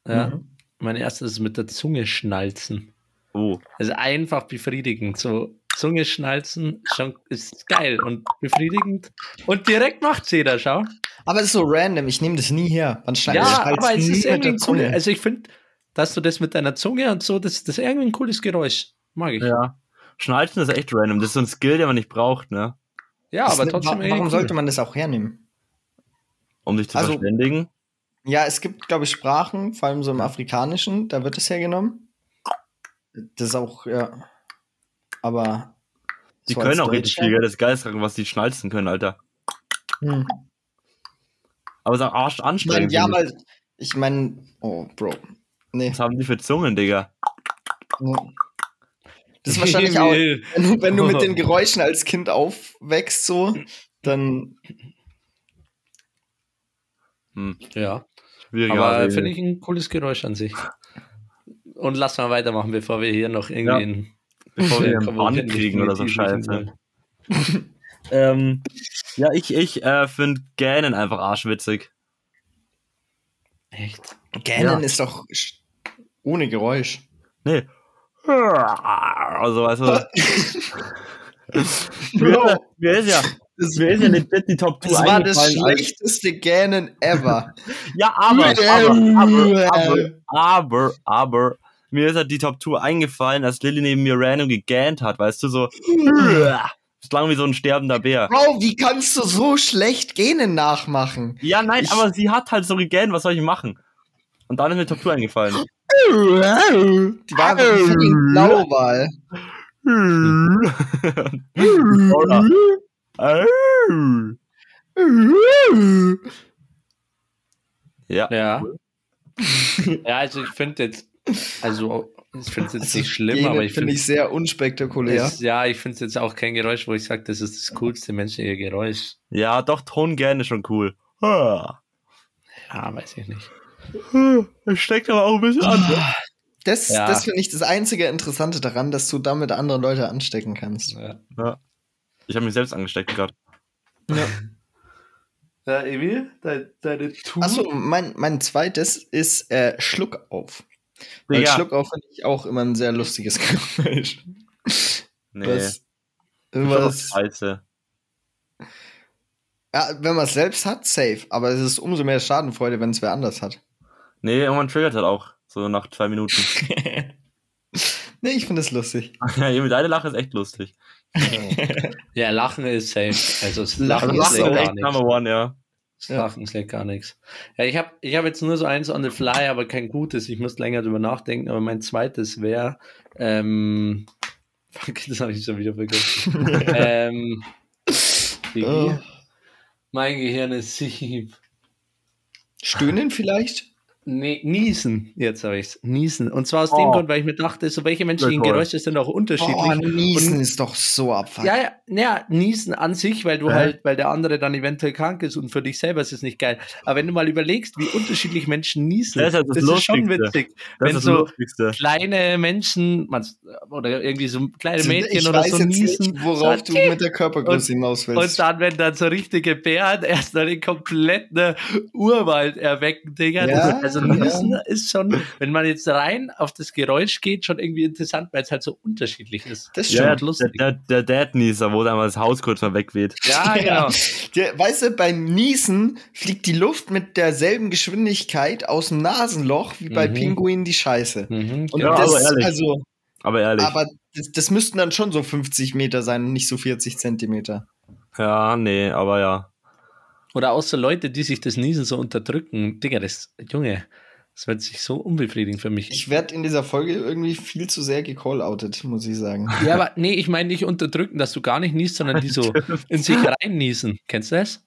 Ja. Mhm. Mein erstes ist mit der Zunge schnalzen. Oh. Also einfach befriedigend. So Zunge schnalzen schon, ist geil und befriedigend. Und direkt macht's jeder, schau. Aber das ist so random, ich nehme das nie her. Man schneidet Ja, schneidet aber es nie ist irgendwie ein Zunge. cool. Also ich finde, dass du das mit deiner Zunge und so, das, das ist irgendwie ein cooles Geräusch. Mag ich. Ja, Ja. Schnalzen ist echt random. Das ist so ein Skill, den man nicht braucht, ne? Das aber ist- trotzdem Warum cool. sollte man das auch hernehmen? Um dich zu Also- verständigen. Ja, es gibt, glaube ich, Sprachen, vor allem so im Afrikanischen, da wird es hergenommen. Das ist auch, ja. Aber. Die so können auch richtig viel, gell? Das ist was die schnalzen können, Alter. Hm. Aber es ist auch arsch Ich mein, anstrengend. ja, weil. Ich meine, oh, Bro. Nee. Was haben die für Zungen, Digga? nee. Das ist wahrscheinlich auch. Wenn du, wenn du mit den Geräuschen als Kind aufwächst, so, dann. Hm. Ja, aber finde ich ein cooles Geräusch an sich. Und lass mal weitermachen, bevor wir hier noch irgendwie Ja. in, Bevor wir einen Kommen Bann wir kriegen oder so Scheiße. Ähm, ja, ich, ich äh, finde Gähnen einfach arschwitzig. Echt? Gähnen Ja. ist doch ohne Geräusch. Nee. Also, weißt du. mir, mir ist ja, Das, mir ist ja legit die Top 2 das war das schlechteste Gähnen ever. Ja, aber, aber, aber, aber, aber, aber, mir ist halt die Top 2 eingefallen, als Lilly neben mir random gegähnt hat, weißt du, so. Das klang wie so ein sterbender Bär. Bro, wie kannst du so schlecht Gähnen nachmachen? Ja, nein, Ich- aber sie hat halt so gegähnt, was soll ich machen? Und dann ist mir Top 2 eingefallen. Die war Blauwahl. Oder? Ja. Ja. ja, also ich finde jetzt, also ich finde es jetzt Also nicht schlimm, aber ich finde finde ich sehr unspektakulär. es, ja, ich finde es jetzt auch kein Geräusch, wo ich sage, das ist das coolste menschliche Geräusch. Ja, doch, Ton gerne schon cool. Ah. Ja, weiß ich nicht. Es steckt aber auch ein bisschen an. Das, Ja. das finde ich das einzige Interessante daran, dass du damit andere Leute anstecken kannst. Ja, Ja. Ich habe mich selbst angesteckt gerade. ja Emil, deine, deine Tour. Achso, mein, mein zweites ist äh, Schluck auf. Weil Digga. Schluck auf finde ich auch immer ein sehr lustiges Geräusch. Nee. Das ist was, scheiße. ja, wenn man es selbst hat, safe. Aber es ist umso mehr Schadenfreude, wenn es wer anders hat. Nee, irgendwann triggert halt auch. So nach zwei Minuten. nee, ich finde es lustig. ja, mit deiner Lache ist echt lustig. ja, Lachen ist safe. Also Lachen Lachen, ist ist gar echt nichts. Number One, ja. Das Ja. Lachen ist gar nichts. Ja, ich habe ich hab jetzt nur so eins on the fly, aber kein gutes. Ich muss länger drüber nachdenken. Aber mein zweites wäre, ähm, fuck, das habe ich schon wieder vergessen. ähm, Oh. Mein Gehirn ist sieb. Stöhnen vielleicht? Nee, niesen, jetzt habe ich's. Niesen. Und zwar aus dem Oh. Grund, weil ich mir dachte, so welche menschlichen. Geräusche sind auch unterschiedlich. Oh, Niesen Und- ist doch so abfuck. Ja, ja, ja, niesen an sich, weil du Hä? halt, weil der andere dann eventuell krank ist und für dich selber ist es nicht geil. Aber wenn du mal überlegst, wie unterschiedlich Menschen niesen, Das ist halt das ist schon witzig. Das wenn ist das so Lustigste. kleine Menschen, oder irgendwie so kleine Also, Mädchen ich oder weiß so jetzt niesen, nicht, worauf so, du mit der Körpergröße hinaus willst. und dann, wenn dann so richtige Bären erstmal den kompletten Urwald erwecken, Digga. Ja, das, also ja. Niesen ist schon, wenn man jetzt rein auf das Geräusch geht, schon irgendwie interessant, weil es halt so unterschiedlich ist. das Ja, stimmt. der, lustig. der, der Dad-Nieser, wo einmal das Haus kurz mal wegweht. Ja, genau. Der, weißt du, beim Niesen fliegt die Luft mit derselben Geschwindigkeit aus dem Nasenloch wie bei Mhm. Pinguinen die Scheiße. Mhm, Und Ja, das, aber ehrlich. also, Aber ehrlich. aber das, das müssten dann schon so 50 Meter sein und nicht so 40 Zentimeter. ja, nee, aber ja. Oder so Leute, die sich das Niesen so unterdrücken. Digga, das, Junge, das wird sich so unbefriedigend für mich. Ich werde in dieser Folge irgendwie viel zu sehr gecalloutet, muss ich sagen. ja, aber nee, ich meine nicht unterdrücken, dass du gar nicht niest, sondern die so in sich rein niesen. Kennst du das?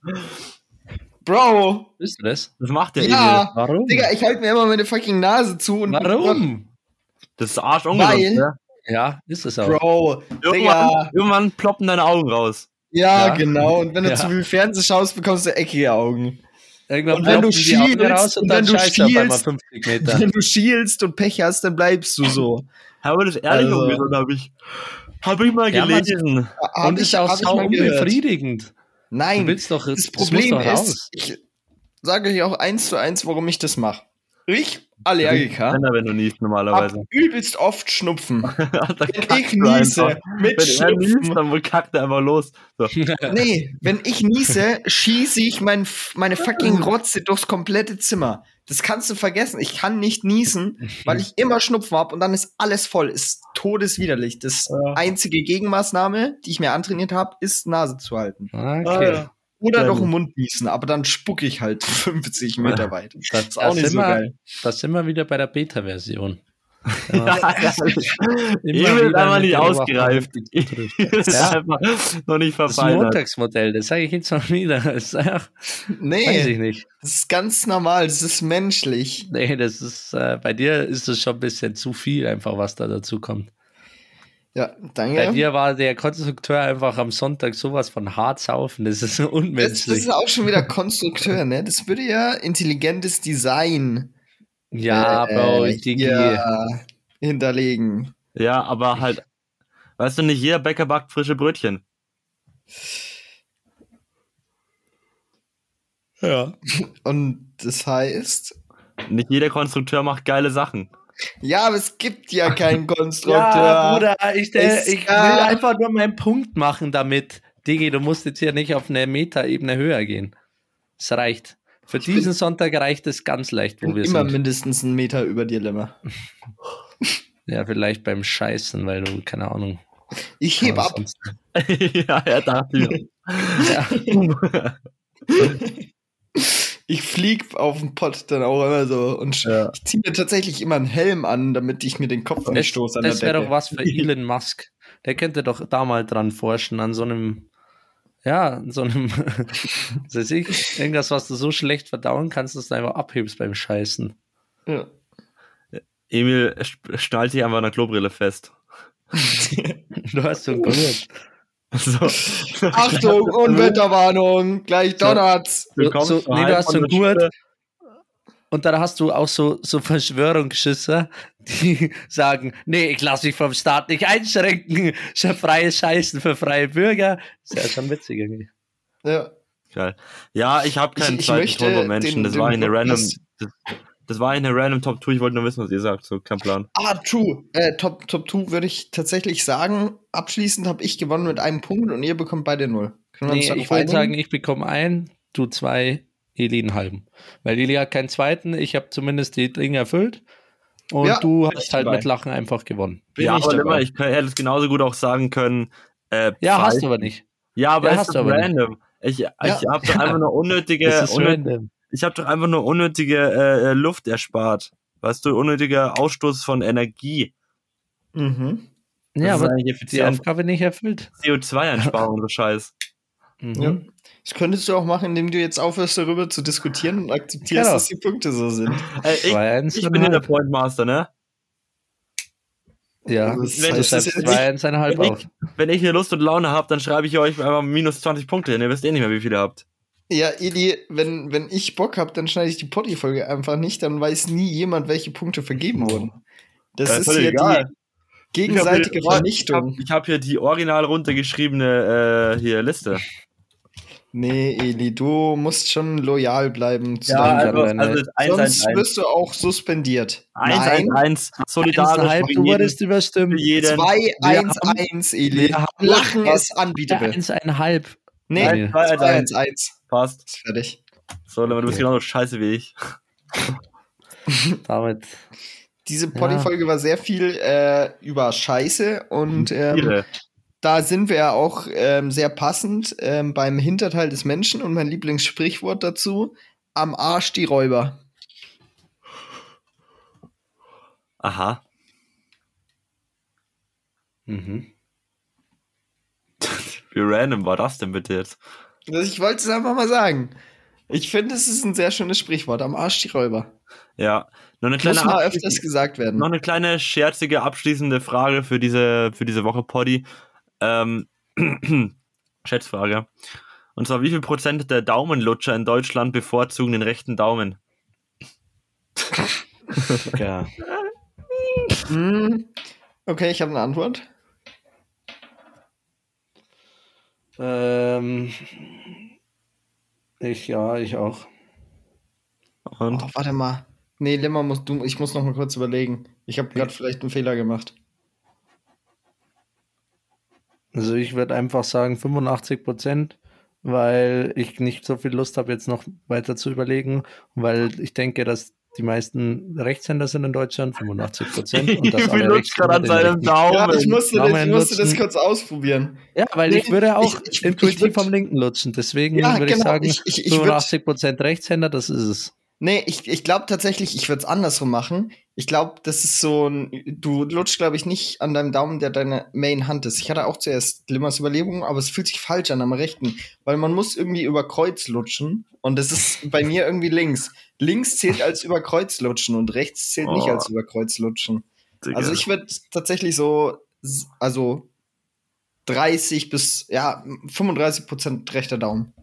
Bro, Wisst du das? Das macht der Ja. Emil. Warum? Digga, ich halte mir immer meine fucking Nase zu und Warum? Das ist Weil- ne? Ja, ist es auch. Bro, Irgendwann, irgendwann ploppen deine Augen raus. Ja, Ja. genau. Und wenn du Ja. zu viel Fernsehen schaust, bekommst du eckige Augen. Irgendwann Und wenn du schielst raus und, und dann wenn du scheißt du auf einmal schielst- 50 Meter. Wenn du schielst und Pech hast, dann bleibst du so. Aber das ehrlich Also- ungesund habe ich, hab ich mal Ja, gelesen. Hab und ich- ist auch sau unbefriedigend. Du Nein, willst doch, das muss Problem doch raus. ist, ich sage euch auch eins zu eins, warum ich das mache. Ich Allergiker. Wenn er, wenn du niest normalerweise. Hab übelst oft Schnupfen. da Wenn kackt ich niese einfach. mit Wenn er niest, Schnupfen. dann kackt er einfach los. So. Nee, wenn ich niese, schieße ich mein, meine fucking Rotze durchs komplette Zimmer. Das kannst du vergessen. Ich kann nicht niesen, weil ich immer Schnupfen habe und dann ist alles voll. Ist todeswiderlich. Das Ja. einzige Gegenmaßnahme, die ich mir antrainiert habe, ist Nase zu halten. Okay. Ah, ja. Oder gut. den Mund niesen, aber dann spucke ich halt 50 Meter weit. Das, ist auch das nicht sind so wir, geil. Da sind wir wieder bei der Beta-Version. Ja, wieder einfach mit nicht ausgereift. Das ist Ja. einfach noch nicht Das verfeinert. Montagsmodell, das sage ich jetzt mal wieder. Das ist einfach, weiß Nee, ich nicht. das ist ganz normal, das ist menschlich. Nee, das ist, äh, bei dir ist es schon ein bisschen zu viel, einfach was da dazu kommt. Ja, Bei danke. dir war der Konstrukteur einfach am Sonntag sowas von hart saufen. Das ist Das, das unmenschlich. ist auch schon wieder Konstrukteur, ne? Das würde ja intelligentes Design ja, Bro, äh, Digi. hier hinterlegen. Ja, aber halt, weißt du, nicht jeder Bäcker backt frische Brötchen. Ja. Und das heißt, Nicht jeder Konstrukteur macht geile Sachen. Ja, aber es gibt ja keinen Konstrukteur. Ja, Bruder, ich, äh, Es- ich will ja. einfach nur meinen Punkt machen damit. Digi, du musst jetzt hier nicht auf eine Metaebene höher gehen. Es reicht. Für diesen Sonntag reicht es ganz leicht, Ich wo bin wir immer sind. mindestens einen Meter über dir, Lemmer. Ja, vielleicht beim Scheißen, weil du, keine Ahnung. Ich heb ab. ja, er dachte mir. Ja. Ich flieg auf den Pott dann auch immer so und Ja. ich ziehe mir tatsächlich immer einen Helm an, damit ich mir den Kopf nicht Das, stoße an das wäre doch was für Elon Musk. Der könnte doch da mal dran forschen, an so einem, ja, an so einem, was weiß ich, irgendwas, was du so schlecht verdauen kannst, dass du einfach abhebst beim Scheißen. Ja. Emil sch- schnallt sich einfach an der Klobrille fest. Du hast so gehört. So. Achtung, Unwetterwarnung, gleich donnert's. Du So, nee, du hast so Gurt und dann hast du auch so, so Verschwörungsschisser, die sagen, nee, ich lasse mich vom Staat nicht einschränken. Ist ja freies Scheißen für freie Bürger. Ist ja schon witzig irgendwie. Ja. Geil. Ja, ich habe keinen Ich- ich zweiten möchte Ton von Menschen. den- das den war eine random. Das, das war eine random Top 2. Ich wollte nur wissen, was ihr sagt. So, kein Plan. Ah, true. Äh, Top, Top 2 würde ich tatsächlich sagen. Abschließend habe ich gewonnen mit einem Punkt und ihr bekommt beide null. Können wir uns Nee, ich wollte sagen, ich bekomme einen, du zwei, Eli einen halben. Weil Eli hat keinen zweiten, ich habe zumindest die Dinge erfüllt. Und Ja, du hast halt dabei. mit Lachen einfach gewonnen. Bin ja, ich aber immer, ich hätte es genauso gut auch sagen können. Äh, Ja, hast du aber nicht. Ja, aber Ja, es hast ist du aber nicht. random. Ich, ich habe Ja. einfach nur unnötige, Das ist random. Ich habe doch einfach nur unnötige äh, äh, Luft erspart. Weißt du, unnötiger Ausstoß von Energie. Mhm. Das Ja, ist aber die. Aufgabe nicht erfüllt. CO2-Einsparung, so Scheiß. Mhm. Ja. Das könntest du auch machen, indem du jetzt aufhörst, darüber zu diskutieren und akzeptierst, Genau. dass die Punkte so sind. Ey, ich, Zwei, eins, ich bin ja der eineinhalb. Point Master, ne? Ja, Das Wenn- das ist zwei, eineinhalb Wenn auf. Wenn ich hier Lust und Laune habe, dann schreibe ich euch einfach minus 20 Punkte hin. Ihr wisst eh nicht mehr, wie viele ihr habt. Ja, Eli, wenn, wenn ich Bock habe, dann schneide ich die Potti-Folge einfach nicht, dann weiß nie jemand, welche Punkte vergeben wurden. Das Ja, ist völlig hier egal. die gegenseitige Ich habe Vernichtung. ich hab hier die original runtergeschriebene äh, hier Liste. Nee, Eli, du musst schon loyal bleiben zu Ja, deinem also- also Sonst wirst du auch suspendiert. 1, 1, Nein, 1, solidarisch Eineinhalb, für du jeden, wurdest überstimmt. jeden. 2, Wir 1, haben- 1, Eli. wir haben- Lachen ist unbeatable. Eins, eineinhalb. Nee, Nein, 2, zwei, 1, 1. Passt. Ist fertig. So, Leute, du bist Okay. genauso scheiße wie ich. Damit. Diese Poddy-Folge war sehr viel äh, über Scheiße und ähm, da sind wir ja auch ähm, sehr passend ähm, beim Hinterteil des Menschen und mein Lieblingssprichwort dazu: am Arsch die Räuber. Aha. Mhm. Wie random war das denn bitte jetzt? Also ich wollte es einfach mal sagen. Ich finde, es ist ein sehr schönes Sprichwort: am Arsch die Räuber. Ja. Noch eine Muss kleine, mal abschließende- öfters gesagt werden. noch eine kleine scherzige abschließende Frage für diese, für diese Woche, Poddy. Ähm, Schätzfrage. Und zwar, wie viel Prozent der Daumenlutscher in Deutschland bevorzugen den rechten Daumen? Ja. Hm. Okay, ich habe eine Antwort. Ähm, ich, ja, ich auch. Und Oh, warte mal. Nee, Limmer, musst du, ich muss noch mal kurz überlegen. Ich habe gerade vielleicht einen Fehler gemacht. Also ich würde einfach sagen 85 Prozent, weil ich nicht so viel Lust habe, jetzt noch weiter zu überlegen, weil ich denke, dass die meisten Rechtshänder sind in Deutschland, 85 Prozent. Und alle lutscht gerade an seinem rechten- Daumen. Ja, ich musste, das, Daumen ich musste das kurz ausprobieren. Ja, weil ich Nee, würde auch ich- ich- intuitiv ich würd- vom linken lutschen. Deswegen Ja, würde ich genau. sagen, Ich- ich- ich würd- 85 Prozent Rechtshänder, das ist es. Nee, ich, ich glaube tatsächlich, ich würde es andersrum machen. Ich glaube, das ist so ein. Du lutschst, glaube ich, nicht an deinem Daumen, der deine Main-Hand ist. Ich hatte auch zuerst Glimmers Überlegungen, aber es fühlt sich falsch an am rechten, weil man muss irgendwie über Kreuz lutschen und das ist bei mir irgendwie links. Links zählt als über Kreuz lutschen und rechts zählt nicht Oh. als über Kreuz lutschen. Digga. Also ich würde tatsächlich so, also 30 bis, ja, 35 Prozent rechter Daumen.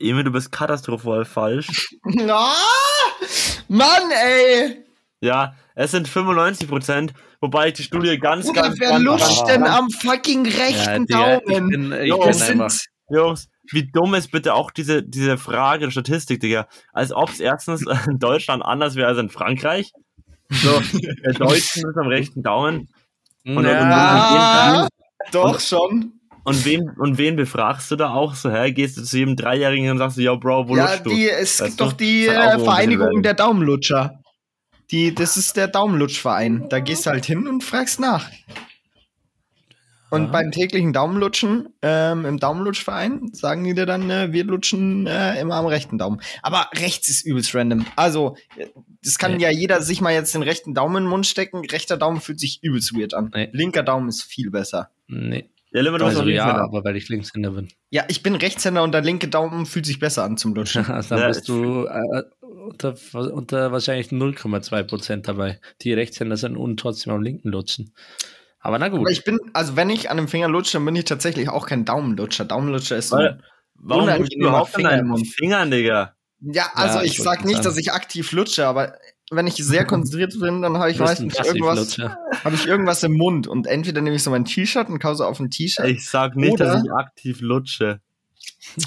Emil, du bist katastrophal falsch. Ah, Mann, ey! Ja, es sind 95 Prozent, wobei ich die Studie ganz, Bruder, ganz, wer ganz, ganz, denn am fucking rechten Digga, ich Daumen? bin, ich bin das einfach. Jungs, wie dumm ist bitte auch diese, diese Frage der Statistik, Digga. Als ob es erstens in Deutschland anders wäre als in Frankreich. So, der Deutschen ist am rechten Daumen. Und, Ja, und, doch schon. Und, wen, und wen befragst du da auch so? Hä? Gehst du zu jedem Dreijährigen und sagst du, ja, Bro, wo Ja, lutschst du? die, es Weißt gibt du? doch die halt äh, Vereinigung der Daumenlutscher. Die, das ist der Daumenlutschverein. Da gehst du halt hin und fragst nach. Und Ja. beim täglichen Daumenlutschen ähm, im Daumenlutschverein sagen die dir dann, äh, wir lutschen äh, immer am rechten Daumen. Aber rechts ist übelst random. Also, das kann Nee. ja jeder sich mal jetzt den rechten Daumen in den Mund stecken. Rechter Daumen fühlt sich übelst weird an. Nee. Linker Daumen ist viel besser. Nee. Ja, Limmer, du bist Also ja, Linkshänder. aber weil ich Linkshänder bin. Ja, ich bin Rechtshänder und der linke Daumen fühlt sich besser an zum Lutschen. Also dann Ja, bist du äh, unter, unter wahrscheinlich 0,2 Prozent dabei. Die Rechtshänder sind und trotzdem am linken lutschen. Aber na gut. Aber ich bin, also wenn ich an dem Finger lutsche, dann bin ich tatsächlich auch kein Daumenlutscher. Daumenlutscher ist so. Weil- Warum lutschst du unangenehmer überhaupt an Finger im deinen Mund. Fingern, Digga? Ja, also Ja, ich ich sag nicht, sagen. dass ich aktiv lutsche, aber wenn ich sehr konzentriert bin, dann habe ich meistens irgendwas, habe ich irgendwas im Mund und entweder nehme ich so mein T-Shirt und kause auf ein T-Shirt. Ich sag nicht, dass ich aktiv lutsche.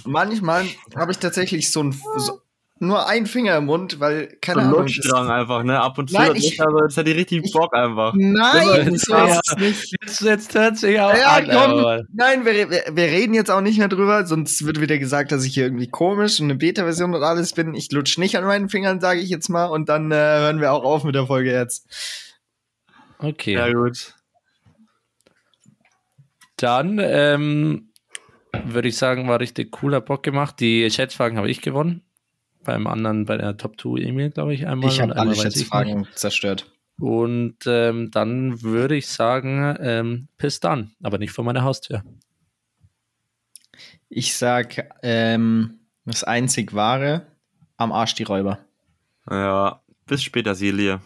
Manchmal habe ich tatsächlich so ein so, nur einen Finger im Mund, weil So keine ein Ahnung. Lutschdrang einfach, ne? Ab und zu. Nein, ich- also, das hat die richtig ich- Bock einfach. Nein, Das so ist es nicht. Jetzt, jetzt hört sich auch Ja, an. komm. aber- Nein, wir, wir, wir reden jetzt auch nicht mehr drüber, sonst wird wieder gesagt, dass ich hier irgendwie komisch und eine Beta-Version und alles bin. Ich lutsch nicht an meinen Fingern, sage ich jetzt mal, und dann äh, hören wir auch auf mit der Folge jetzt. Okay. Ja, gut. Dann ähm, würde ich sagen, war richtig cooler Bock gemacht. Die Schätzfragen habe ich gewonnen. Beim anderen, bei der Top 2 Emil, glaube ich, einmal. ich und habe alle. Schätzfragen zerstört. Und ähm, dann würde ich sagen, ähm, bis dann, aber nicht vor meiner Haustür. Ich sag, ähm, das einzig wahre, am Arsch die Räuber. Ja, bis später, Silie.